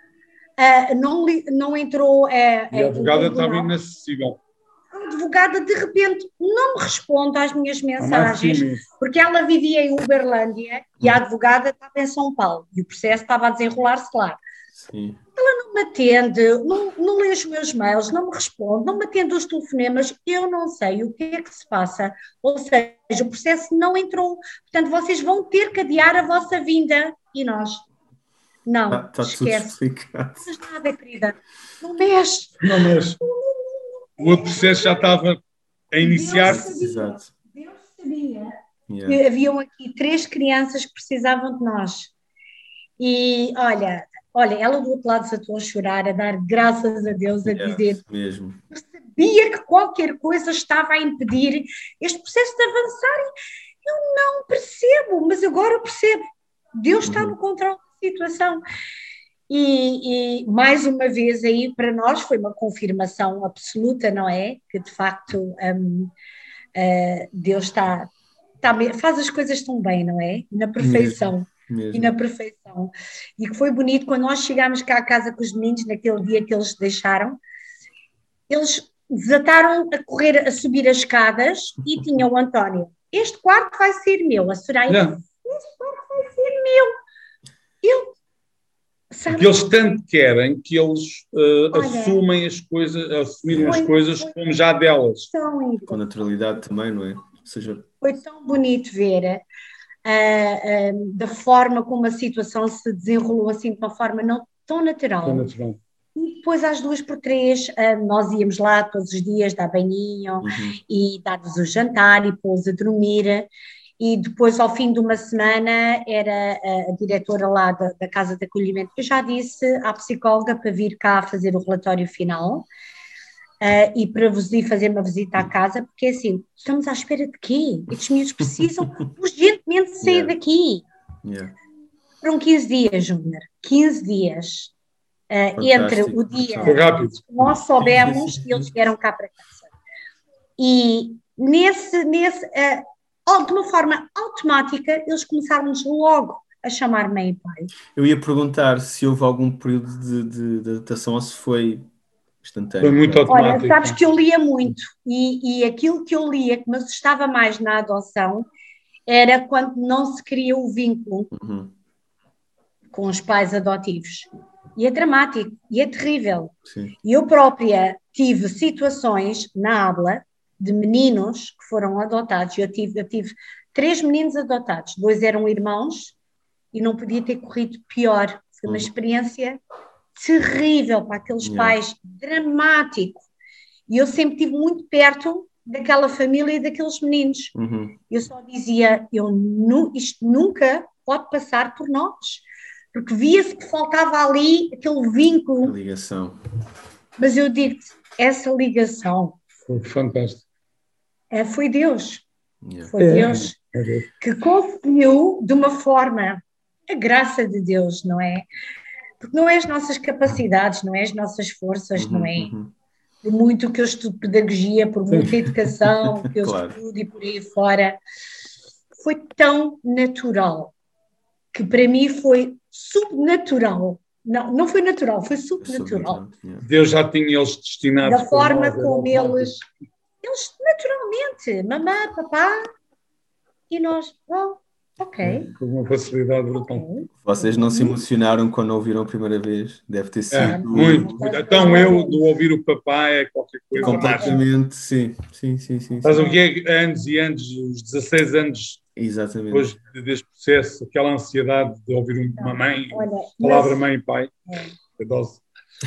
Uh, não, não entrou. Uh, e a advogada estava inacessível advogada de repente não me responde às minhas mensagens, porque ela vivia em Uberlândia e a advogada estava em São Paulo e o processo estava a desenrolar-se lá. Sim. Ela não me atende, não, não lê os meus mails, não me responde, não me atende os telefonemas, eu não sei o que é que se passa. Ou seja, o processo não entrou. Portanto, vocês vão ter que adiar a vossa vinda e nós. Não, está, está esquece. tudo explicado. Não nada, querida. Não mexe. Não mexe. O outro processo já estava a iniciar-se. Exato. Deus sabia yeah. que haviam aqui três crianças que precisavam de nós. E olha, olha, ela do outro lado se a chorar, a dar graças a Deus, a yeah, dizer mesmo. Eu sabia que qualquer coisa estava a impedir este processo de avançar. Eu não percebo, mas agora percebo. Deus está uhum. no controle situação. E, e, mais uma vez aí para nós foi uma confirmação absoluta, não é? Que de facto um, uh, eh, Deus está, está, faz as coisas tão bem, não é? Na perfeição. Mesmo, mesmo. E na perfeição. E que foi bonito quando nós chegámos cá à casa com os meninos, naquele dia que eles deixaram, eles desataram a correr, a subir as escadas e tinha o António. Este quarto vai ser meu, a Soraya. Este quarto vai ser meu. Eu Sabe? Porque eles tanto querem que eles uh, Olha, assumem as coisas, assumem as coisas foi, como já delas. Com naturalidade também, não é? Ou seja... Foi tão bonito ver uh, uh, da forma como a situação se desenrolou assim de uma forma não tão natural. Tão natural. E depois às duas por três nós íamos lá todos os dias dar banhinho uhum. e dar-lhes o jantar e pô-los a dormir e depois, ao fim de uma semana, era a, diretora lá da, da, Casa de Acolhimento que já disse à psicóloga para vir cá fazer o relatório final uh, e para vos ir fazer uma visita à casa, porque assim, estamos à espera de quê? Estes miúdos precisam urgentemente sair yeah. daqui. Yeah. Foram 15 dias, Júnior, 15 dias. Uh, entre o dia que nós soubemos e eles vieram cá para casa. E nesse, nesse uh, de uma forma automática, eles começaram-nos logo a chamar mãe e pai. Eu ia perguntar se houve algum período de, de, de adaptação ou se foi instantâneo. Foi muito automático. Olha, sabes que eu lia muito e, e aquilo que eu lia que me assustava mais na adoção era quando não se cria o vínculo uhum. com os pais adotivos. E é dramático, e é terrível. Sim. E eu própria tive situações na habla de meninos que foram adotados. Eu tive, eu tive três meninos adotados, dois eram irmãos e não podia ter corrido pior. Foi uma uhum. experiência terrível para aqueles yeah. pais, dramático. E eu sempre estive muito perto daquela família e daqueles meninos. Uhum. Eu só dizia, eu nu, isto nunca pode passar por nós. porque via-se que faltava ali aquele vínculo. A ligação. Mas eu digo-te, essa ligação. Foi fantástico. É, foi Deus. Yeah. Foi é. Deus é. que conseguiu, de uma forma, a graça de Deus, não é? Porque não é as nossas capacidades, não é as nossas forças, uhum, não é? Uhum. Por muito que eu estudo pedagogia, por muita educação que eu claro. estudo e por aí fora, foi tão natural que para mim foi subnatural. Não, não foi natural, foi subnatural. Deus já tinha eles destinados. Da forma como eles, eles naturalmente, mamã, papá, e nós, well, ok. Com uma facilidade brutal. Okay. Vocês não se emocionaram quando ouviram a primeira vez? Deve ter é, sido. É, muito. Então eu, do ouvir o papai, é qualquer coisa. Completamente, sim. Sim, sim, sim. Mas o que é anos e anos, os 16 anos Exatamente. Depois deste processo, aquela ansiedade de ouvir uma mãe, Olha, palavra mas, mãe e pai, é. dose.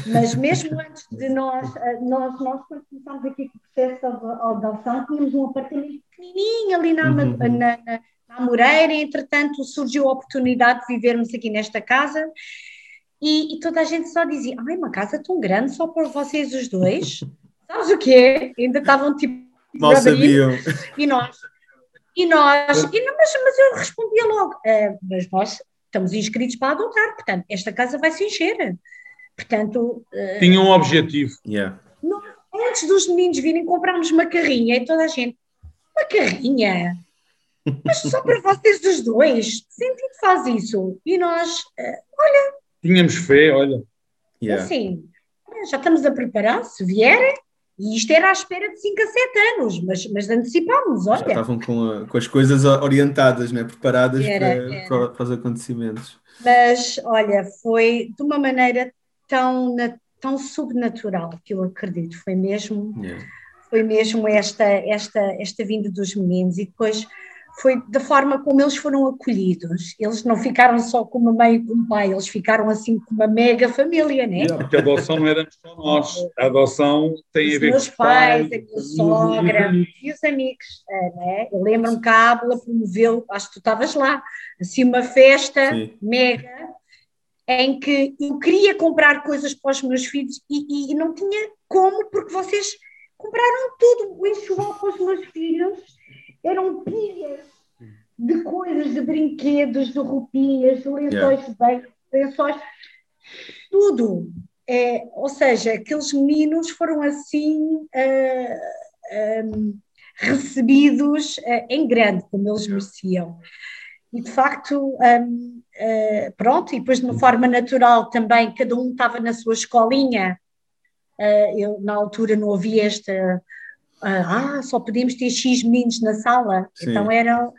Mas mesmo antes de nós, eh, nós, nós quando começámos aqui com o processo de adoção, tínhamos um apartamento pequenininho ali na, uhum. na, na, na Moreira, e entretanto surgiu a oportunidade de vivermos aqui nesta casa e, e, toda a gente só dizia, ai, uma casa tão grande só para vocês os dois, sabes o quê? Ainda estavam tipo... Mal sabiam. E nós, e nós, e não, mas, mas eu respondia logo, uh, mas nós estamos inscritos para adotar, portanto, esta casa vai se encher. Portanto. Uh, Tinha um objetivo. Yeah. Nós, antes dos meninos virem, comprámos uma carrinha e toda a gente, uma carrinha? Mas só para vocês dos dois? Sentido faz isso? E nós, uh, olha. Tínhamos fé, olha. Yeah. Assim, já estamos a preparar, se vierem, e isto era à espera de 5 a 7 anos, mas, mas antecipámos, olha. Já estavam com, a, com as coisas orientadas, né? preparadas era, para, era. Para, para, os acontecimentos. Mas, olha, foi de uma maneira tão, tão subnatural que eu acredito. Foi mesmo, yeah. foi mesmo esta, esta, esta vinda dos meninos e depois foi da forma como eles foram acolhidos. Eles não ficaram só com uma mãe e com um pai, eles ficaram assim com uma mega família, né? Yeah, porque a adoção não era só nós, a adoção tem os a ver com os pais, a minha sogra e os amigos, eh, né? Eu lembro-me que a Ábula promoveu, acho que tu estavas lá, assim uma festa Sim. mega em que eu queria comprar coisas para os meus filhos e, e não tinha como, porque vocês compraram tudo, o enxoval para os meus filhos eram pilhas de coisas, de brinquedos, de roupinhas, de lençóis yeah. de banho, lençóis, tudo. É, ou seja, aqueles meninos foram assim uh, ah, um, ah, recebidos uh, em grande, como eles mereciam. E de facto, um, uh, pronto, e depois de uma forma natural também, cada um estava na sua escolinha. eu, na altura, não havia esta ah, só podíamos ter X meninos na sala, Sim. então eram,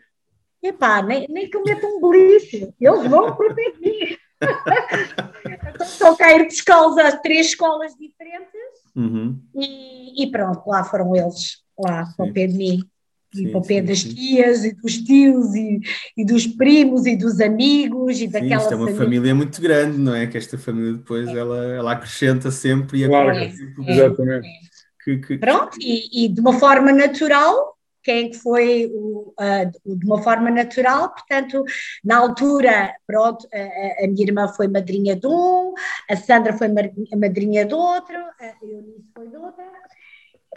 epá, nem, nem que eu meta um beliche, eles vão de mim. então, só cair buscá-los a três escolas diferentes uhum. e, e, pronto, lá foram eles, lá para o pé de mim. E para o pé das tias e dos tios e, e, dos primos e dos amigos e daquela isto é uma família. família. muito grande, não é? Que esta família depois é. ela, ela acrescenta sempre e claro, é, exatamente. É. Que, que... Pronto, e, e, de uma forma natural, quem é que foi o, uh, de uma forma natural, portanto, na altura, pronto, a, a, minha irmã foi madrinha de um, a Sandra foi madrinha do outro, a Eunice foi de outra,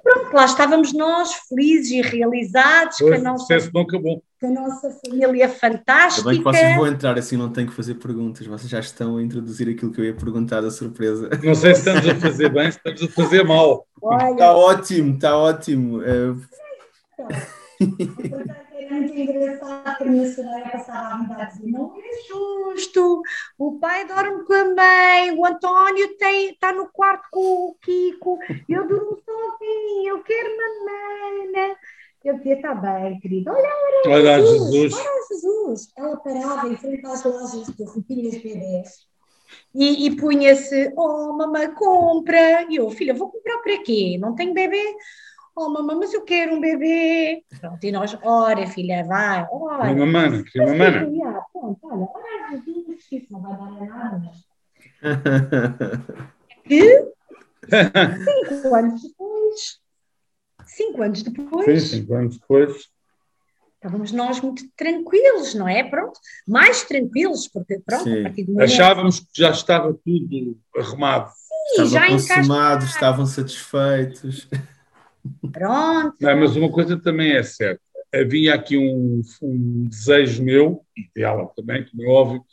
pronto, lá estávamos nós, felizes e realizados, pois, que a nossa, não acabou. Com a nossa família fantástica. Ainda bem que vocês vão entrar assim, não tenho que fazer perguntas, vocês já estão a introduzir aquilo que eu ia perguntar da surpresa. Não sei se estamos a fazer bem, se estamos a fazer mal. Olha, está ótimo, está ótimo. É... É muito engraçado que a passava a vida a dizer: não é justo, o pai dorme com a mãe, o António está no quarto com o Kiko, eu durmo sozinho, eu quero mamãe. Eu dizia: está bem, querido, olha, olha, olha Jesus, Jesus. Olha Jesus. Ela parava em frente às lojas de roupinhas bebês e, e punha-se, oh, mamãe, compra. E eu, filha, vou comprar para quê? Não tenho bebê? Oh, mamãe, mas eu quero um bebê. Pronto, e nós, ora, filha, vai, ora. Uma mana, queria uma mana. Pronto, olha, ora, Jesus, isso não vai dar nada. que cinco anos depois, cinco anos depois. Sim, cinco anos depois. estávamos nós muito tranquilos, não é? Pronto, mais tranquilos, porque pronto, Sim. a partir do momento... Achávamos que já estava tudo arrumado. Sim, Estavam já consumados, estavam satisfeitos. Pronto. Não, mas uma coisa também é certa. Havia aqui um, um desejo meu, e dela também, como é óbvio,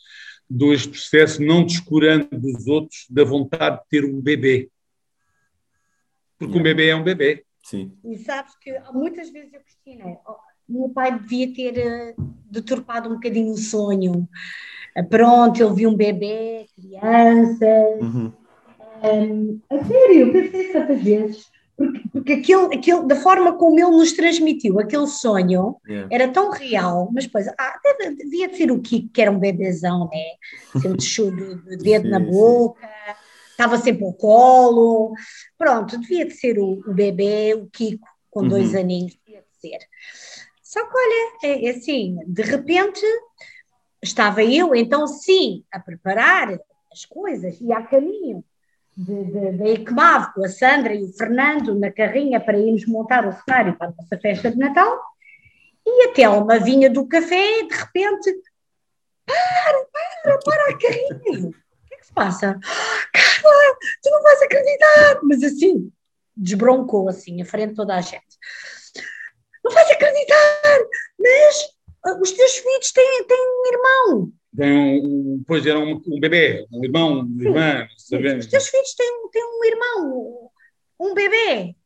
do este processo, não descurando dos outros, da vontade de ter um bebê. Porque yeah. um bebê é um bebê. Sim. E sabes que muitas vezes eu questionei, o meu pai devia ter uh, deturpado um bocadinho o sonho. Uh, pronto, ele viu um bebê, crianças. Uhum. Um, a sério, eu pensei tantas vezes, porque, porque aquele, da forma como ele nos transmitiu aquele sonho yeah. era tão real, mas depois ah, devia ser o Kiko, que era um bebezão, né? Sempre de dedo sim, na boca, estava sempre ao colo. Pronto, devia de ser o, o bebê, o Kiko, com uhum. dois aninhos, devia de ser. Só que olha, é, é assim, de repente estava eu, então sim, a preparar as coisas e a caminho da ECMAV com a Sandra e o Fernando na carrinha para irmos montar o cenário para a nossa festa de Natal. E a Telma vinha do café e de repente, para, para, para a carrinha. O que é que se passa? Carla, tu não vais acreditar! Mas assim, desbroncou assim, à frente de toda a gente. Não vais acreditar, mas uh, os teus filhos têm, têm um irmão tem um, pois era um, um bebê, um irmão, uma irmã, sabemos. Os teus filhos têm, têm um irmão, um bebê,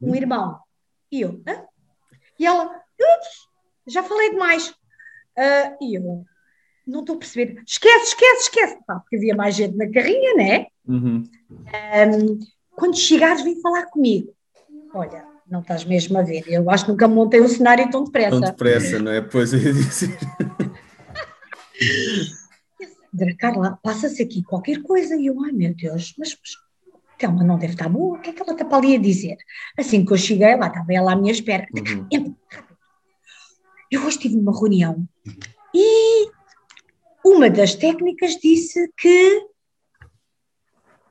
um hum. irmão. E eu, Hã? e ela, ups, já falei demais. Uh, e eu, não estou a perceber, esquece, esquece, esquece, Pá, porque havia mais gente na carrinha, né? Uhum. Um, quando chegares, vem falar comigo. Olha, não estás mesmo a ver, eu acho que nunca montei um cenário tão depressa. Tão depressa, não é? Pois eu ia dizer. Carla, passa-se aqui qualquer coisa. E eu, ai meu Deus, mas, mas Thelma não deve estar boa, o que é que ela está para ali a dizer? Assim que eu cheguei, lá estava ela à minha espera. Uhum. Eu hoje tive uma reunião e uma das técnicas disse que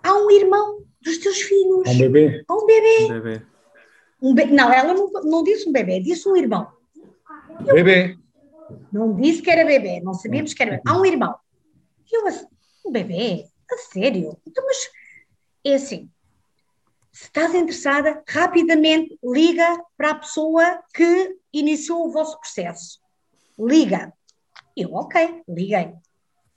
há um irmão dos teus filhos. Há um bebê. Há um bebê. Um bebê. Um be... Não, ela não, não disse um bebê, disse um irmão. Eu, bebê. Não disse que era bebê, não sabíamos que era bebê. Há um irmão. E eu assim, um bebê? A sério? Então, mas é assim, se estás interessada, rapidamente liga para a pessoa que iniciou o vosso processo. Liga. Eu, ok, liguei.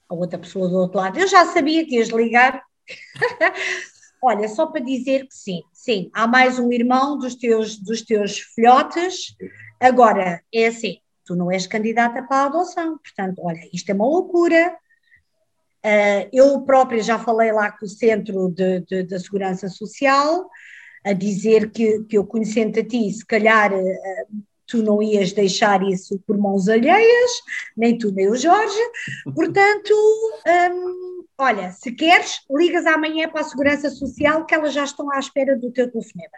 A outra pessoa do outro lado, eu já sabia que ias ligar. Olha, só para dizer que sim, sim, há mais um irmão dos teus, dos teus filhotes. Agora, é assim, tu não és candidata para a adoção. Portanto, olha, isto é uma loucura. Uh, eu própria já falei lá com o Centro da Segurança Social, a dizer que, que eu conhecendo a ti, se calhar uh, tu não ias deixar isso por mãos alheias, nem tu nem o Jorge. Portanto, um, olha, se queres, ligas amanhã para a Segurança Social que elas já estão à espera do teu telefonema.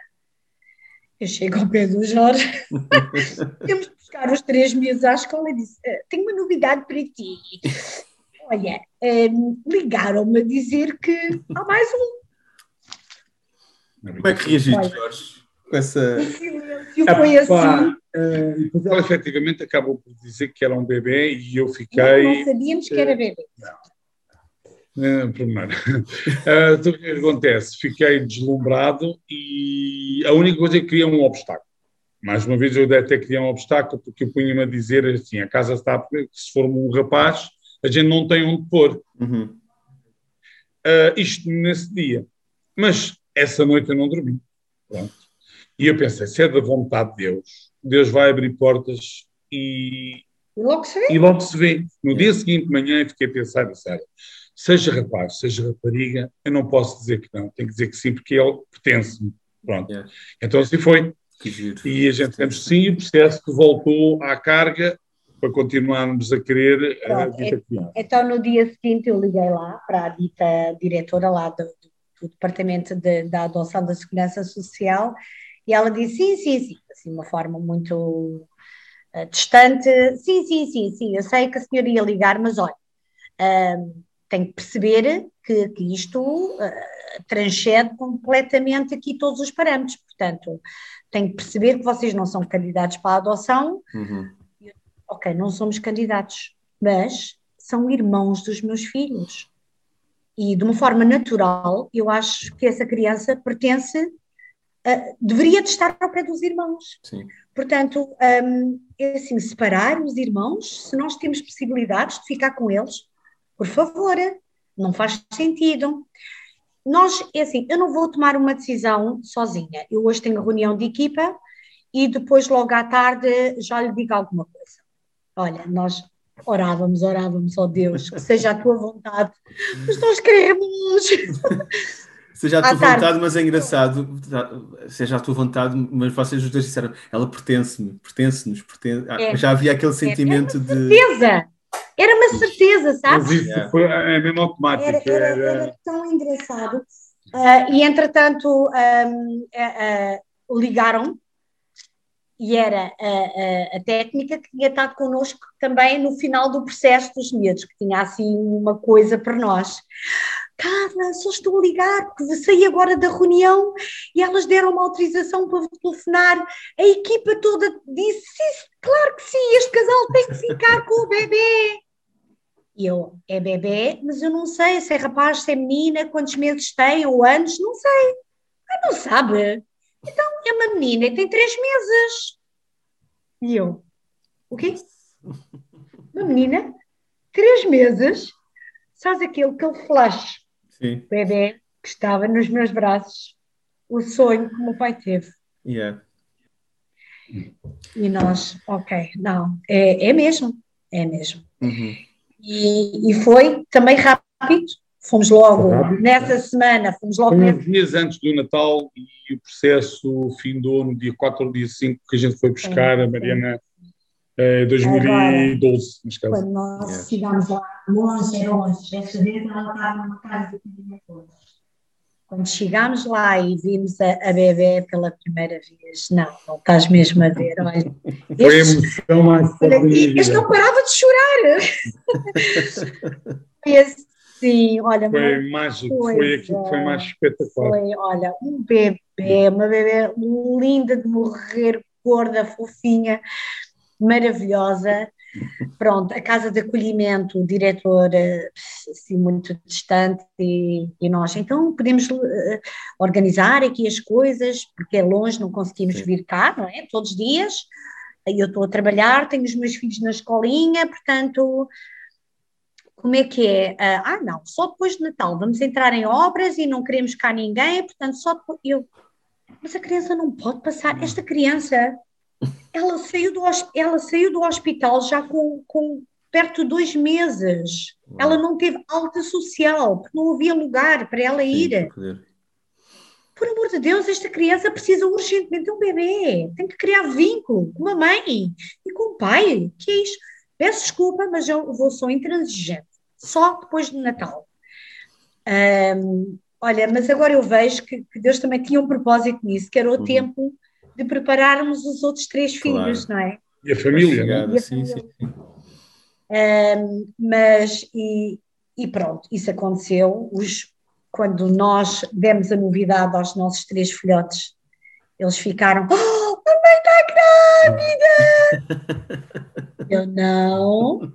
Eu chego ao pé do Jorge, temos de buscar os três meses à escola e disse: ah, Tenho uma novidade para ti. Olha, um, ligaram-me a dizer que há mais um. Como é que reagiste, Jorge? Com essa. O silêncio foi assim. Uh, depois ela efetivamente acabou por dizer que era um bebê e eu fiquei. Não, não sabíamos que era bebê. Não. Uh, primeiro. Uh, então, o que acontece? Fiquei deslumbrado e a única coisa é que queria um obstáculo. Mais uma vez, eu até queria um obstáculo porque eu punha-me a dizer assim: a casa está. Se for um rapaz, a gente não tem onde pôr. Uhum. Uh, isto nesse dia. Mas essa noite eu não dormi. Pronto. E eu pensei: se é da vontade de Deus, Deus vai abrir portas e. E logo se vê. E logo se vê. No dia seguinte de manhã, eu fiquei a pensar: sério seja rapaz, seja rapariga, eu não posso dizer que não, tenho que dizer que sim, porque ele pertence-me. Pronto. Yeah. Então assim foi. E a gente temos sim o processo que voltou à carga para continuarmos a querer a dita criança. Então no dia seguinte eu liguei lá para a dita diretora lá do, do Departamento de, da Adoção da Segurança Social e ela disse sim, sim, sim, assim, uma forma muito uh, distante, sim, sim, sim, sim, eu sei que a senhora ia ligar, mas olha, uh, tem que perceber que, que isto uh, transcende completamente aqui todos os parâmetros. Portanto, tem que perceber que vocês não são candidatos para a adoção, uhum. ok, não somos candidatos, mas são irmãos dos meus filhos. E de uma forma natural, eu acho que essa criança pertence, uh, deveria de estar ao pé dos irmãos. Sim. Portanto, um, é assim, separar os irmãos, se nós temos possibilidades de ficar com eles, por favor, não faz sentido. Nós, é assim, eu não vou tomar uma decisão sozinha. Eu hoje tenho reunião de equipa e depois, logo à tarde, já lhe digo alguma coisa. Olha, nós orávamos, orávamos, ó oh Deus, que seja a tua vontade, mas nós queremos. Seja a tua vontade, mas é engraçado, seja a tua vontade, mas vocês os dois disseram, ela pertence-me, pertence-nos, pertence... Ah, é, já havia aquele sentimento é, de. Certeza! Era uma certeza, sabes? Mas isso foi é mesmo automático. Era, era, era tão engraçado. Uh, e entretanto, um, uh, uh, ligaram e era a, a, a, técnica que tinha estado connosco também no final do processo dos medos, que tinha assim uma coisa para nós. Carla, só estou a ligar, porque saí agora da reunião e elas deram uma autorização para telefonar. A equipa toda disse: sim, claro que sim, este casal tem que ficar com o bebê. E eu, é bebê, mas eu não sei se é rapaz, se é menina, quantos meses tem ou anos, não sei. Ah, não sabe? Então, é uma menina e tem três meses. E eu, o quê? Uma menina, três meses, sabes aquele, aquele flash, Sim. bebê que estava nos meus braços, o sonho que o meu pai teve. Yeah. E nós, ok, não, é, é mesmo, é mesmo. Uhum. E, e foi também rápido, Fomos logo nessa semana, fomos logo. Foi uns dias antes do Natal e o processo findou no dia 4 ou dia 5 que a gente foi buscar a Mariana eh, 2012, neste caso. Quando nós yeah. chegámos lá, longe, era longe, desta vez ela estava numa casa que tinha Quando chegámos lá e vimos a, a bebê pela primeira vez, não, não estás mesmo a ver, olha. Foi este, a emoção mais forte Este não parava de chorar. Esse Sim, olha. Foi mágico, foi aquilo que foi mais espetacular. Foi, olha, um bebê, uma bebê linda de morrer, gorda, fofinha, maravilhosa. Pronto, a casa de acolhimento, o diretor assim, muito distante e, e nós, então podemos uh, organizar aqui as coisas, porque é longe, não conseguimos Sim. vir cá, não é? Todos os dias. Eu estou a trabalhar, tenho os meus filhos na escolinha, portanto, como é que é? Ah, ah, não, só depois de Natal vamos entrar em obras e não queremos cá ninguém, portanto, só depois. Eu, mas a criança não pode passar. Esta criança, ela saiu do, ela saiu do hospital já com, com perto de dois meses. Ela não teve alta social, porque não havia lugar para ela ir. Sim, Por amor de Deus, esta criança precisa urgentemente de um bebê. Tem que criar vínculo com a mãe e com o pai. Que é isto? Peço desculpa, mas eu vou só intransigente só depois do Natal. Um, olha, mas agora eu vejo que, que, Deus também tinha um propósito nisso, que era o uhum. tempo de prepararmos os outros três claro. filhos, não é? E a família, não é? Sim, sim. Um, mas, e, e, pronto, isso aconteceu. Os, quando nós demos a novidade aos nossos três filhotes, eles ficaram: Oh, a mãe está grávida! eu não.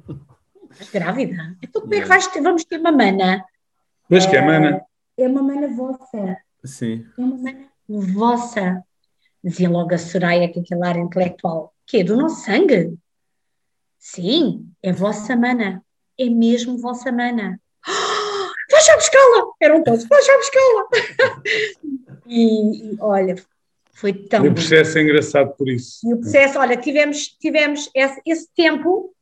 Estás grávida? Então como é que vais ter? Vamos ter uma mana. Mas que é mana? É uma mana vossa. Sim. É uma mana vossa. Dizia logo a Soraya que aquele ar intelectual. Que é do nosso sangue? Sim, é vossa mana. É mesmo vossa mana. Oh, vais já buscá-la! Eram todos, vais já buscá-la! e, e olha, foi tão. E o processo é engraçado por isso. E o processo, olha, tivemos, tivemos esse, esse tempo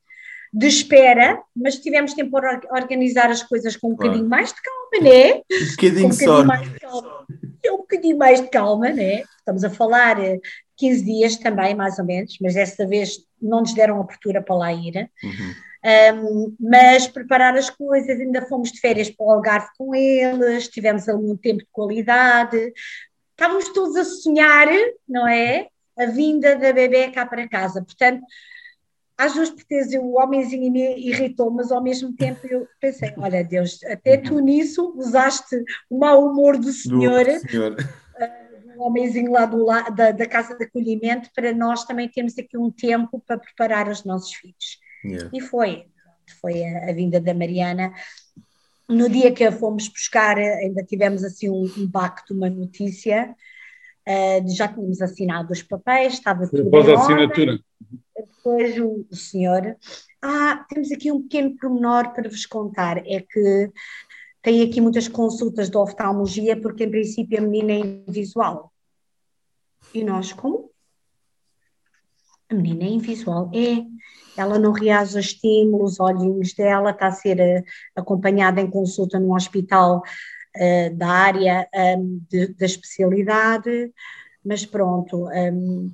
de espera, mas tivemos tempo para organizar as coisas com um claro. bocadinho mais de calma, né? Um bocadinho, um só. Mais de calma. Um bocadinho mais de calma, né? Estamos a falar 15 eh, dias também, mais ou menos, mas desta vez não nos deram abertura para lá ir. Uhum. Um, mas preparar as coisas, ainda fomos de férias para o Algarve com eles, tivemos algum tempo de qualidade, estávamos todos a sonhar, não é? A vinda da bebê cá para casa. Portanto, às duas porque o homenzinho me irritou, mas ao mesmo tempo eu pensei, olha Deus, até tu nisso usaste o mau humor do Senhor, do senhor. Uh, o homenzinho lá do, da, da casa de acolhimento para nós também termos aqui um tempo para preparar os nossos filhos. Yeah. E foi, foi a, a, vinda da Mariana. No dia que a fomos buscar, ainda tivemos assim um impacto, uma notícia. Uh, já tínhamos assinado os papéis, estava tudo Depois a assinatura. Depois o, senhor. Ah, temos aqui um pequeno pormenor para vos contar: é que tem aqui muitas consultas de oftalmologia, porque em princípio a menina é invisual. E nós, como? A menina é invisual. É. Ela não reage a estímulos, os olhinhos dela está a ser uh, acompanhada em consulta num hospital uh, da área um, de, da especialidade, mas pronto, um,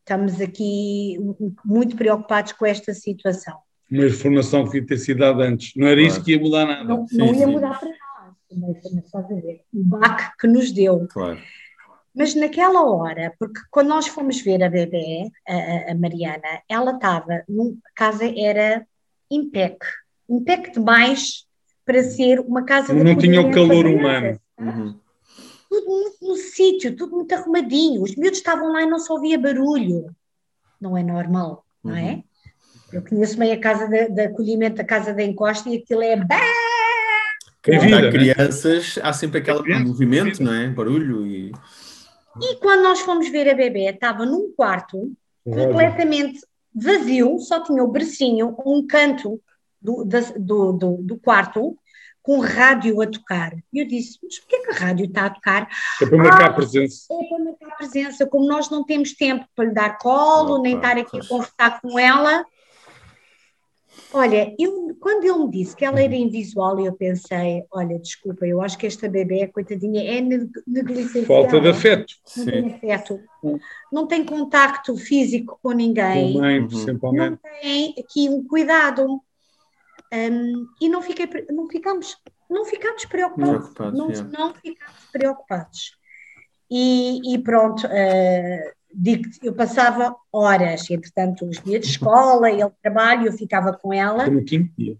estamos aqui muito preocupados com esta situação uma informação que ter sido dada antes. Não era claro. isso que ia mudar nada. Não, sim, não ia sim. mudar para nós, mas, estás a ver, o baque que nos deu. Claro. Mas naquela hora, porque quando nós fomos ver a bebê, a, a Mariana, ela estava, a casa era impec, impec demais para ser uma casa... Não tinha o calor humano. Uhum. Tudo no, no sítio, tudo muito arrumadinho. Os miúdos estavam lá e não se ouvia barulho. Não é normal, não é? Uhum. Eu conheço bem a casa de, de acolhimento, a casa da encosta, e aquilo é. Quem vida, há crianças, há sempre aquele movimento, não é? Barulho e. E quando nós fomos ver a bebê, estava num quarto completamente vazio, só tinha o bercinho, um canto do, do, do, do quarto, com rádio a tocar. E eu disse, mas porquê que a rádio está a tocar? É para marcar ah, presença. É para marcar presença. Como nós não temos tempo para lhe dar colo, nem estar aqui a conversar com ela, Olha, eu, quando ele me disse que ela era invisual, eu pensei, olha, desculpa, eu acho que esta bebê, coitadinha, é negligenciada. Falta de afeto. Não Sim. tem afeto. Não tem contacto físico com ninguém. Com mãe, principalmente. Não tem aqui um cuidado. Um, e não, fiquei, não, ficamos, não ficamos preocupados. Não, não ficamos preocupados. E, e pronto, uh, digo eu passava horas, entretanto, os dias de escola, ele trabalho, eu ficava com ela. Foi no quinto dia.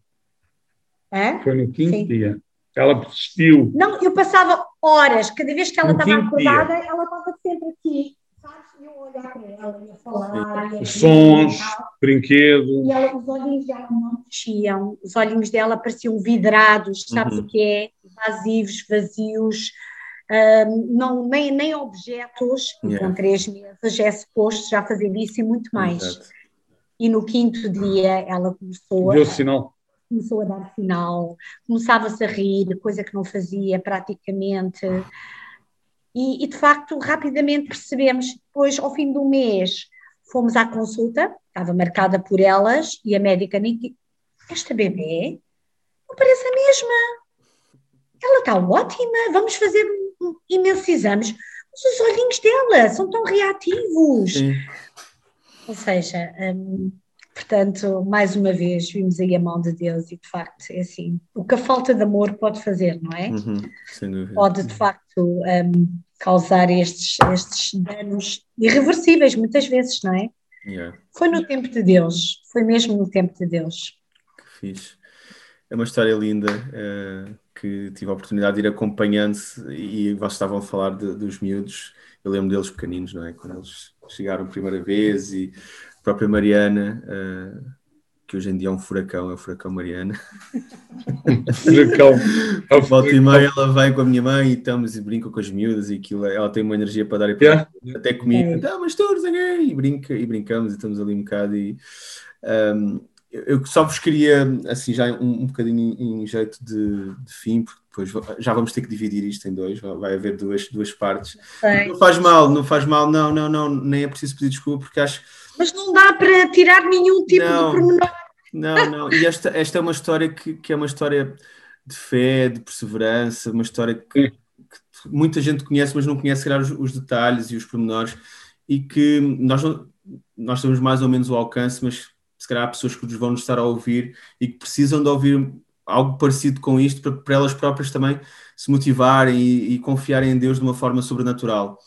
É? Foi no quinto Sim. dia. Ela persistiu. Não, eu passava horas, cada vez que ela no estava acordada, dia. ela estava sempre aqui. Olhar para ela, ia falar. Ia Sons, brinquedos. E ela, os olhinhos dela não mexiam, os olhinhos dela pareciam vidrados, sabes uhum. o que é? Vazivos, vazios não, nem, nem objetos, yeah. com três meses é suposto já fazer isso e muito mais. Exato. E no quinto dia ela começou Deu a, sinal. começou a dar sinal, começava-se a rir, coisa que não fazia praticamente. E, e, de facto, rapidamente percebemos, depois, ao fim do mês, fomos à consulta, estava marcada por elas, e a médica nem esta bebê não parece a mesma. Ela está ótima, vamos fazer imensos exames, mas os olhinhos dela são tão reativos. Sim. Ou seja, hum, portanto, mais uma vez, vimos aí a mão de Deus e de facto é assim, o que a falta de amor pode fazer, não é? Uhum, pode de facto um, causar estes, estes danos irreversíveis muitas vezes, não é? Yeah. Foi no tempo de Deus, foi mesmo no tempo de Deus. Que fixe. É uma história linda. Uh que tive a oportunidade de ir acompanhando-se e vocês estavam a falar de, dos miúdos, eu lembro deles pequeninos, não é? Quando eles chegaram a primeira vez e a própria Mariana, uh, que hoje em dia é um furacão, é o furacão Mariana. furacão. É Volta e meia ela vem com a minha mãe e estamos e brinca com as miúdas e aquilo, ela tem uma energia para dar e para yeah. até comigo, é. ah, mas todos, e brinca e brincamos e estamos ali um bocado e um, eu só vos queria, assim, já um, um bocadinho em, jeito de, de, fim, porque depois já vamos ter que dividir isto em dois, vai haver duas, duas partes. Não faz mal, não faz mal, não, não, não, nem é preciso pedir desculpa, porque acho. Mas não dá para tirar nenhum tipo não, de pormenor. Não, não, e esta, esta é uma história que, que é uma história de fé, de perseverança, uma história que, que muita gente conhece, mas não conhece os, os, detalhes e os pormenores, e que nós, nós temos mais ou menos o alcance, mas se calhar há pessoas que nos vão estar a ouvir e que precisam de ouvir algo parecido com isto para, para elas próprias também se motivarem e, e, confiarem em Deus de uma forma sobrenatural.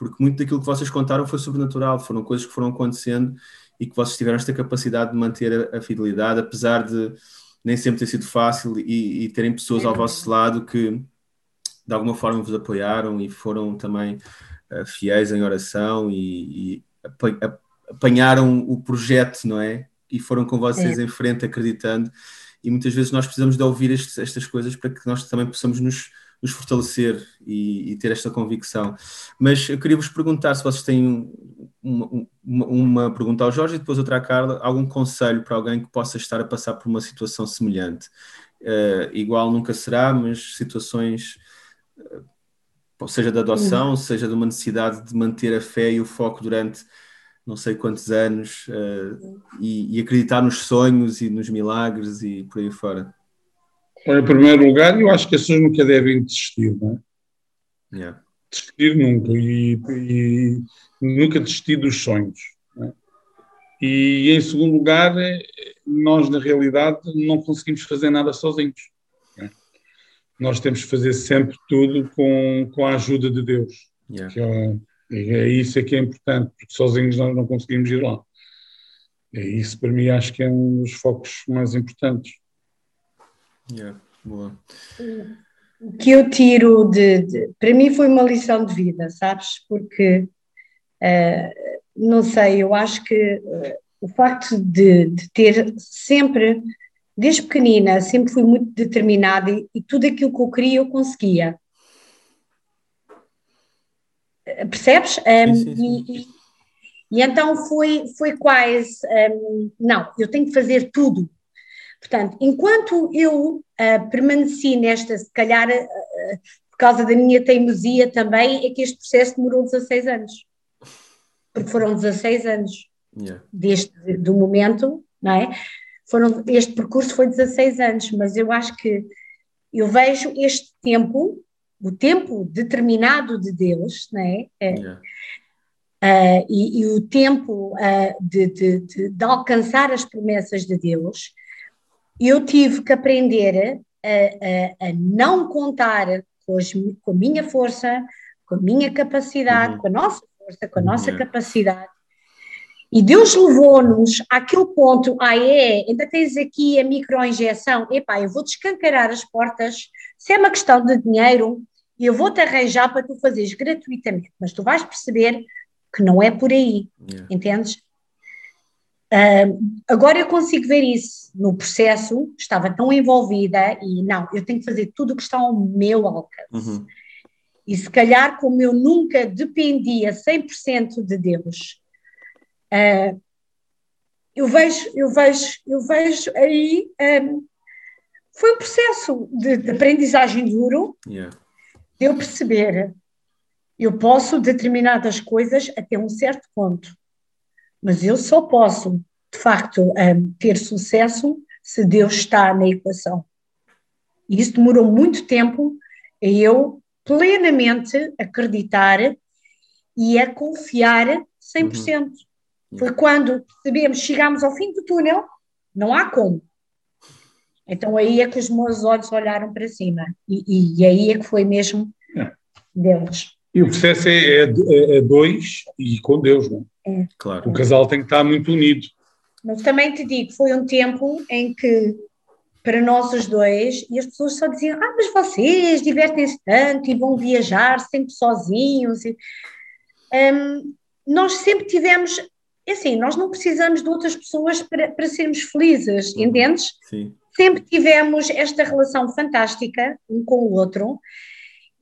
Porque muito daquilo que vocês contaram foi sobrenatural, foram coisas que foram acontecendo e que vocês tiveram esta capacidade de manter a, a fidelidade, apesar de nem sempre ter sido fácil e, e terem pessoas ao vosso lado que de alguma forma vos apoiaram e foram também uh, fiéis em oração e, e apanharam o projeto, não é? E foram com vocês é. em frente acreditando. E muitas vezes nós precisamos de ouvir estes, estas coisas para que nós também possamos nos, nos fortalecer e, e, ter esta convicção. Mas eu queria vos perguntar se vocês têm uma, uma, uma, pergunta ao Jorge e depois outra à Carla, algum conselho para alguém que possa estar a passar por uma situação semelhante. Uh, igual nunca será, mas situações, uh, seja de adoção, seja de uma necessidade de manter a fé e o foco durante não sei quantos anos uh, e, e, acreditar nos sonhos e nos milagres e por aí fora. Em primeiro lugar, eu acho que as pessoas nunca devem desistir, não é? Yeah. Desistir nunca e, e nunca desistir dos sonhos. É? E em segundo lugar, nós na realidade não conseguimos fazer nada sozinhos. É? Nós temos que fazer sempre tudo com, com a ajuda de Deus. Yeah. É, é isso é que é importante, porque sozinhos nós não conseguimos ir lá. É isso para mim acho que é um dos focos mais importantes. Yeah, boa. O que eu tiro de, de, Para mim foi uma lição de vida, sabes? Porque, uh, não sei, eu acho que uh, o facto de, de, ter sempre, desde pequenina, sempre fui muito determinada e, e tudo aquilo que eu queria eu conseguia. Percebes? Um, sim, sim, sim. E, e, então foi, foi quase, um, não, eu tenho que fazer tudo. Portanto, enquanto eu uh, permaneci nesta, se calhar uh, por causa da minha teimosia também, é que este processo demorou 16 anos. Porque foram 16 anos yeah. deste, do momento, não é? Foram, este percurso foi 16 anos, mas eu acho que eu vejo este tempo o tempo determinado de Deus, né? É, yeah. uh, e, e, o tempo uh, de, de, de, de, alcançar as promessas de Deus, eu tive que aprender a, a, a não contar com, as, com, a minha força, com a minha capacidade, uhum. com a nossa força, com a nossa yeah. capacidade. E Deus levou-nos àquele ponto, ah é, ainda tens aqui a microinjeção, epá, eu vou descancarar as portas, se é uma questão de dinheiro, eu vou-te arranjar para tu fazeres gratuitamente, mas tu vais perceber que não é por aí, yeah. entendes? Uh, agora eu consigo ver isso no processo, estava tão envolvida e não, eu tenho que fazer tudo o que está ao meu alcance. Uhum. E se calhar, como eu nunca dependia 100% de Deus, uh, eu vejo, eu vejo, eu vejo aí um, foi um processo de, de aprendizagem duro. Yeah de eu perceber, eu posso determinadas coisas até um certo ponto, mas eu só posso, de facto, um, ter sucesso se Deus está na equação. E isso demorou muito tempo a eu plenamente acreditar e a confiar 100%. Uhum. Foi quando percebemos, chegámos ao fim do túnel, não há como. Então aí é que os meus olhos olharam para cima e, e aí é que foi mesmo é. Deus. E o processo é, é, é, é dois e com Deus, não é? Claro. O casal tem que estar muito unido. Mas também te digo, foi um tempo em que para nós os dois, e as pessoas só diziam, ah, mas vocês divertem-se tanto e vão viajar sempre sozinhos. E, um, nós sempre tivemos, é assim, nós não precisamos de outras pessoas para, para sermos felizes, uhum. entendes? Sim sempre tivemos esta relação fantástica um com o outro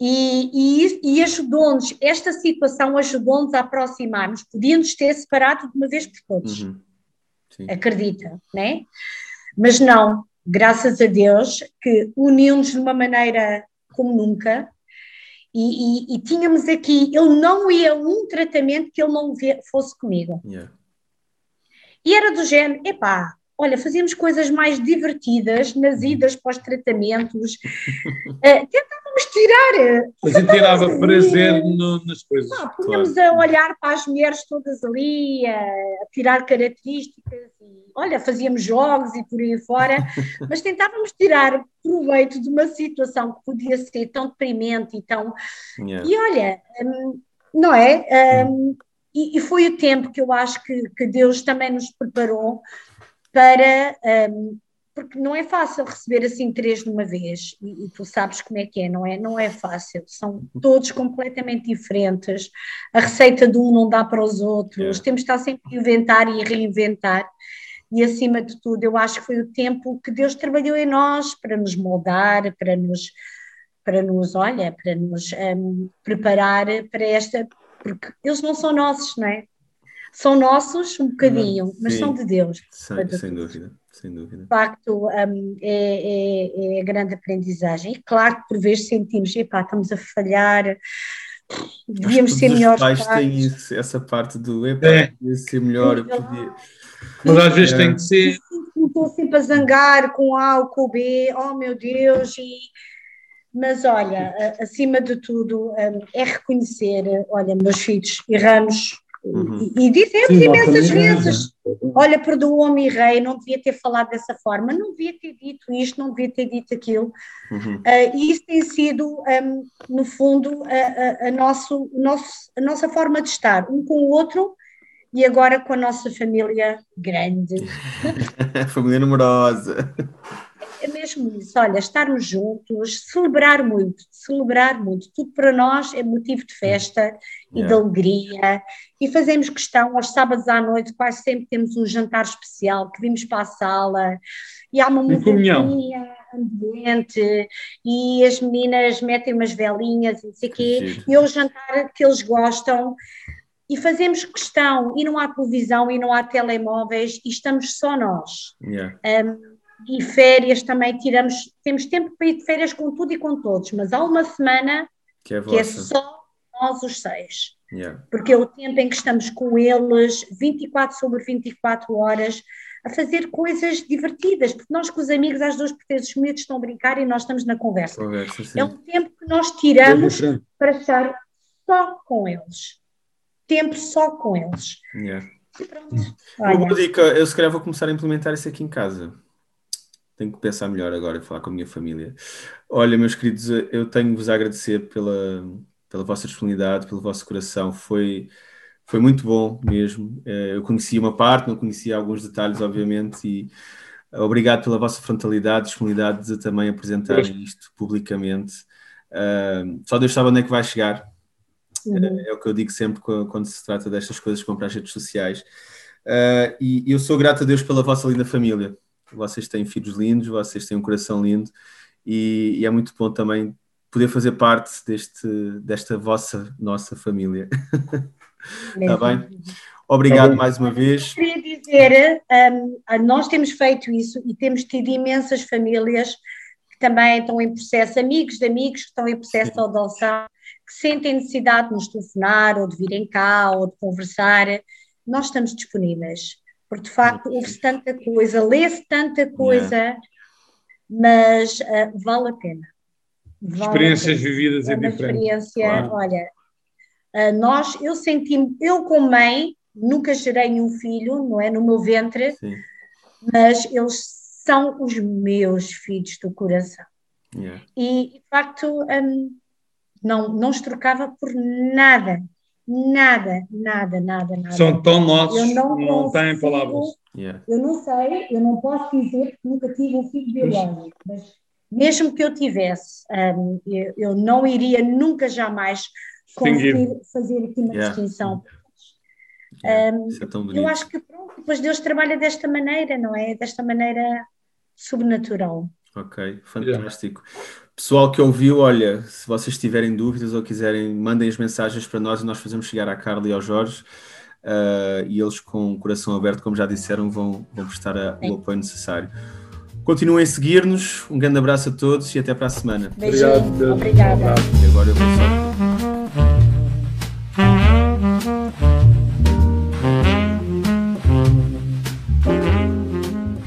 e, e, e ajudou-nos, esta situação ajudou-nos a aproximar-nos, podíamos ter separado de uma vez por todos, uhum. acredita, né? Mas não, graças a Deus, que uniu-nos de uma maneira como nunca, e, e, e, tínhamos aqui, ele não ia um tratamento que ele não fosse comigo. Yeah. E era do género, epá, olha, fazíamos coisas mais divertidas nas idas para os tratamentos, uh, tirar. Mas tirava prazer no, nas coisas. Não, punhamos claro. a olhar para as mulheres todas ali, a, a tirar características, e, olha, fazíamos jogos e por aí fora, mas tentávamos tirar proveito de uma situação que podia ser tão deprimente e tão. Yeah. E olha, um, não é? Um, e, e, foi o tempo que eu acho que, que Deus também nos preparou para, um, porque não é fácil receber assim três de uma vez, e, e, tu sabes como é que é, não é? Não é fácil, são todos completamente diferentes, a receita de um não dá para os outros, é. temos de estar sempre a inventar e a reinventar, e acima de tudo, eu acho que foi o tempo que Deus trabalhou em nós para nos moldar, para nos, para nos olha, para nos um, preparar para esta, porque eles não são nossos, não é? São nossos um bocadinho, mas são de Deus. Sem, sem dúvida sem dúvida. De facto, um, é, é, é, grande aprendizagem. E claro que por vezes sentimos, epá, estamos a falhar, devíamos ser melhores. Os pais têm isso, essa parte do epá, é. ser melhor, eu podia. Mas às vezes tem que ser. Estou sempre a zangar com A ou com B, oh meu Deus, e mas olha, acima de tudo, hum, é reconhecer, olha, meus filhos, erramos, Uhum. E, e dizemos Sim, imensas vezes: olha, perdoa-me, rei, não devia ter falado dessa forma, não devia ter dito isto, não devia ter dito aquilo. Uhum. Uh, e isso tem sido, um, no fundo, a, a, a, nosso, nosso, a nossa forma de estar, um com o outro e agora com a nossa família grande. família numerosa é mesmo isso, olha, estarmos juntos, celebrar muito, celebrar muito, tudo para nós é motivo de festa e de alegria, e fazemos questão, aos sábados à noite quase sempre temos um jantar especial, que vimos para a sala, e há uma musiquinha ambiente, e as meninas metem umas velinhas e não sei o quê, e é o jantar que eles gostam, e fazemos questão, e não há televisão, e não há telemóveis, e estamos só nós. Yeah. Um, e férias também tiramos, temos tempo para ir de férias com tudo e com todos, mas há uma semana que é, que é só nós os seis. Yeah. Porque é o tempo em que estamos com eles 24 sobre 24 horas a fazer coisas divertidas, porque nós com os amigos às duas por três os miúdos estão a brincar e nós estamos na conversa. conversa é um tempo que nós tiramos é para estar só com eles. Tempo só com eles. Yeah. Pronto. Olha. Dica, eu se calhar vou começar a implementar isso aqui em casa tenho que pensar melhor agora e falar com a minha família. Olha, meus queridos, eu tenho-vos a agradecer pela, pela vossa disponibilidade, pelo vosso coração. Foi, foi muito bom mesmo. Eh, eu conhecia uma parte, não conhecia alguns detalhes, obviamente, e obrigado pela vossa frontalidade, disponibilidade de também apresentar isto publicamente. Uh, só Deus sabe onde é que vai chegar. Uhum. É, o que eu digo sempre quando se trata destas coisas com as redes sociais. Uh, e eu sou grato a Deus pela vossa linda família vocês têm filhos lindos, vocês têm um coração lindo e, e é muito bom também poder fazer parte deste, desta vossa, nossa família. Está bem? Obrigado mais uma vez. Eu queria dizer, um, nós temos feito isso e temos tido imensas famílias que também estão em processo, amigos de amigos que estão em processo de adoção, que sentem necessidade de nos telefonar ou de virem cá ou de conversar. Nós estamos disponíveis porque de facto ouve-se tanta coisa, lê-se tanta coisa, yeah. mas uh, vale a pena. Vale Experiências a pena. vividas é, é diferente. Experiência, claro. olha, uh, nós, eu senti eu como mãe, nunca gerei um filho, não é, no meu ventre, Sim. mas eles são os meus filhos do coração. Yeah. E, de facto, um, não, não os trocava por nada, Nada, nada, nada, nada. São tão nossos, eu não, não têm palavras. Yeah. Eu não sei, eu não posso dizer que nunca tive um filho biológico, mas mesmo que eu tivesse, um, eu, eu, não iria nunca jamais conseguir fazer aqui uma yeah. distinção. Yeah. Um, é eu acho que pronto, depois Deus trabalha desta maneira, não é? Desta maneira sobrenatural. Ok, fantástico. Pessoal que ouviu, olha, se vocês tiverem dúvidas ou quiserem, mandem as mensagens para nós e nós fazemos chegar à Carla e ao Jorge. Uh, e eles, com o coração aberto, como já disseram, vão, vão prestar a, o apoio necessário. Continuem a seguir-nos. Um grande abraço a todos e até para a semana. Beijinho. Obrigado. Obrigada. E agora eu vou só.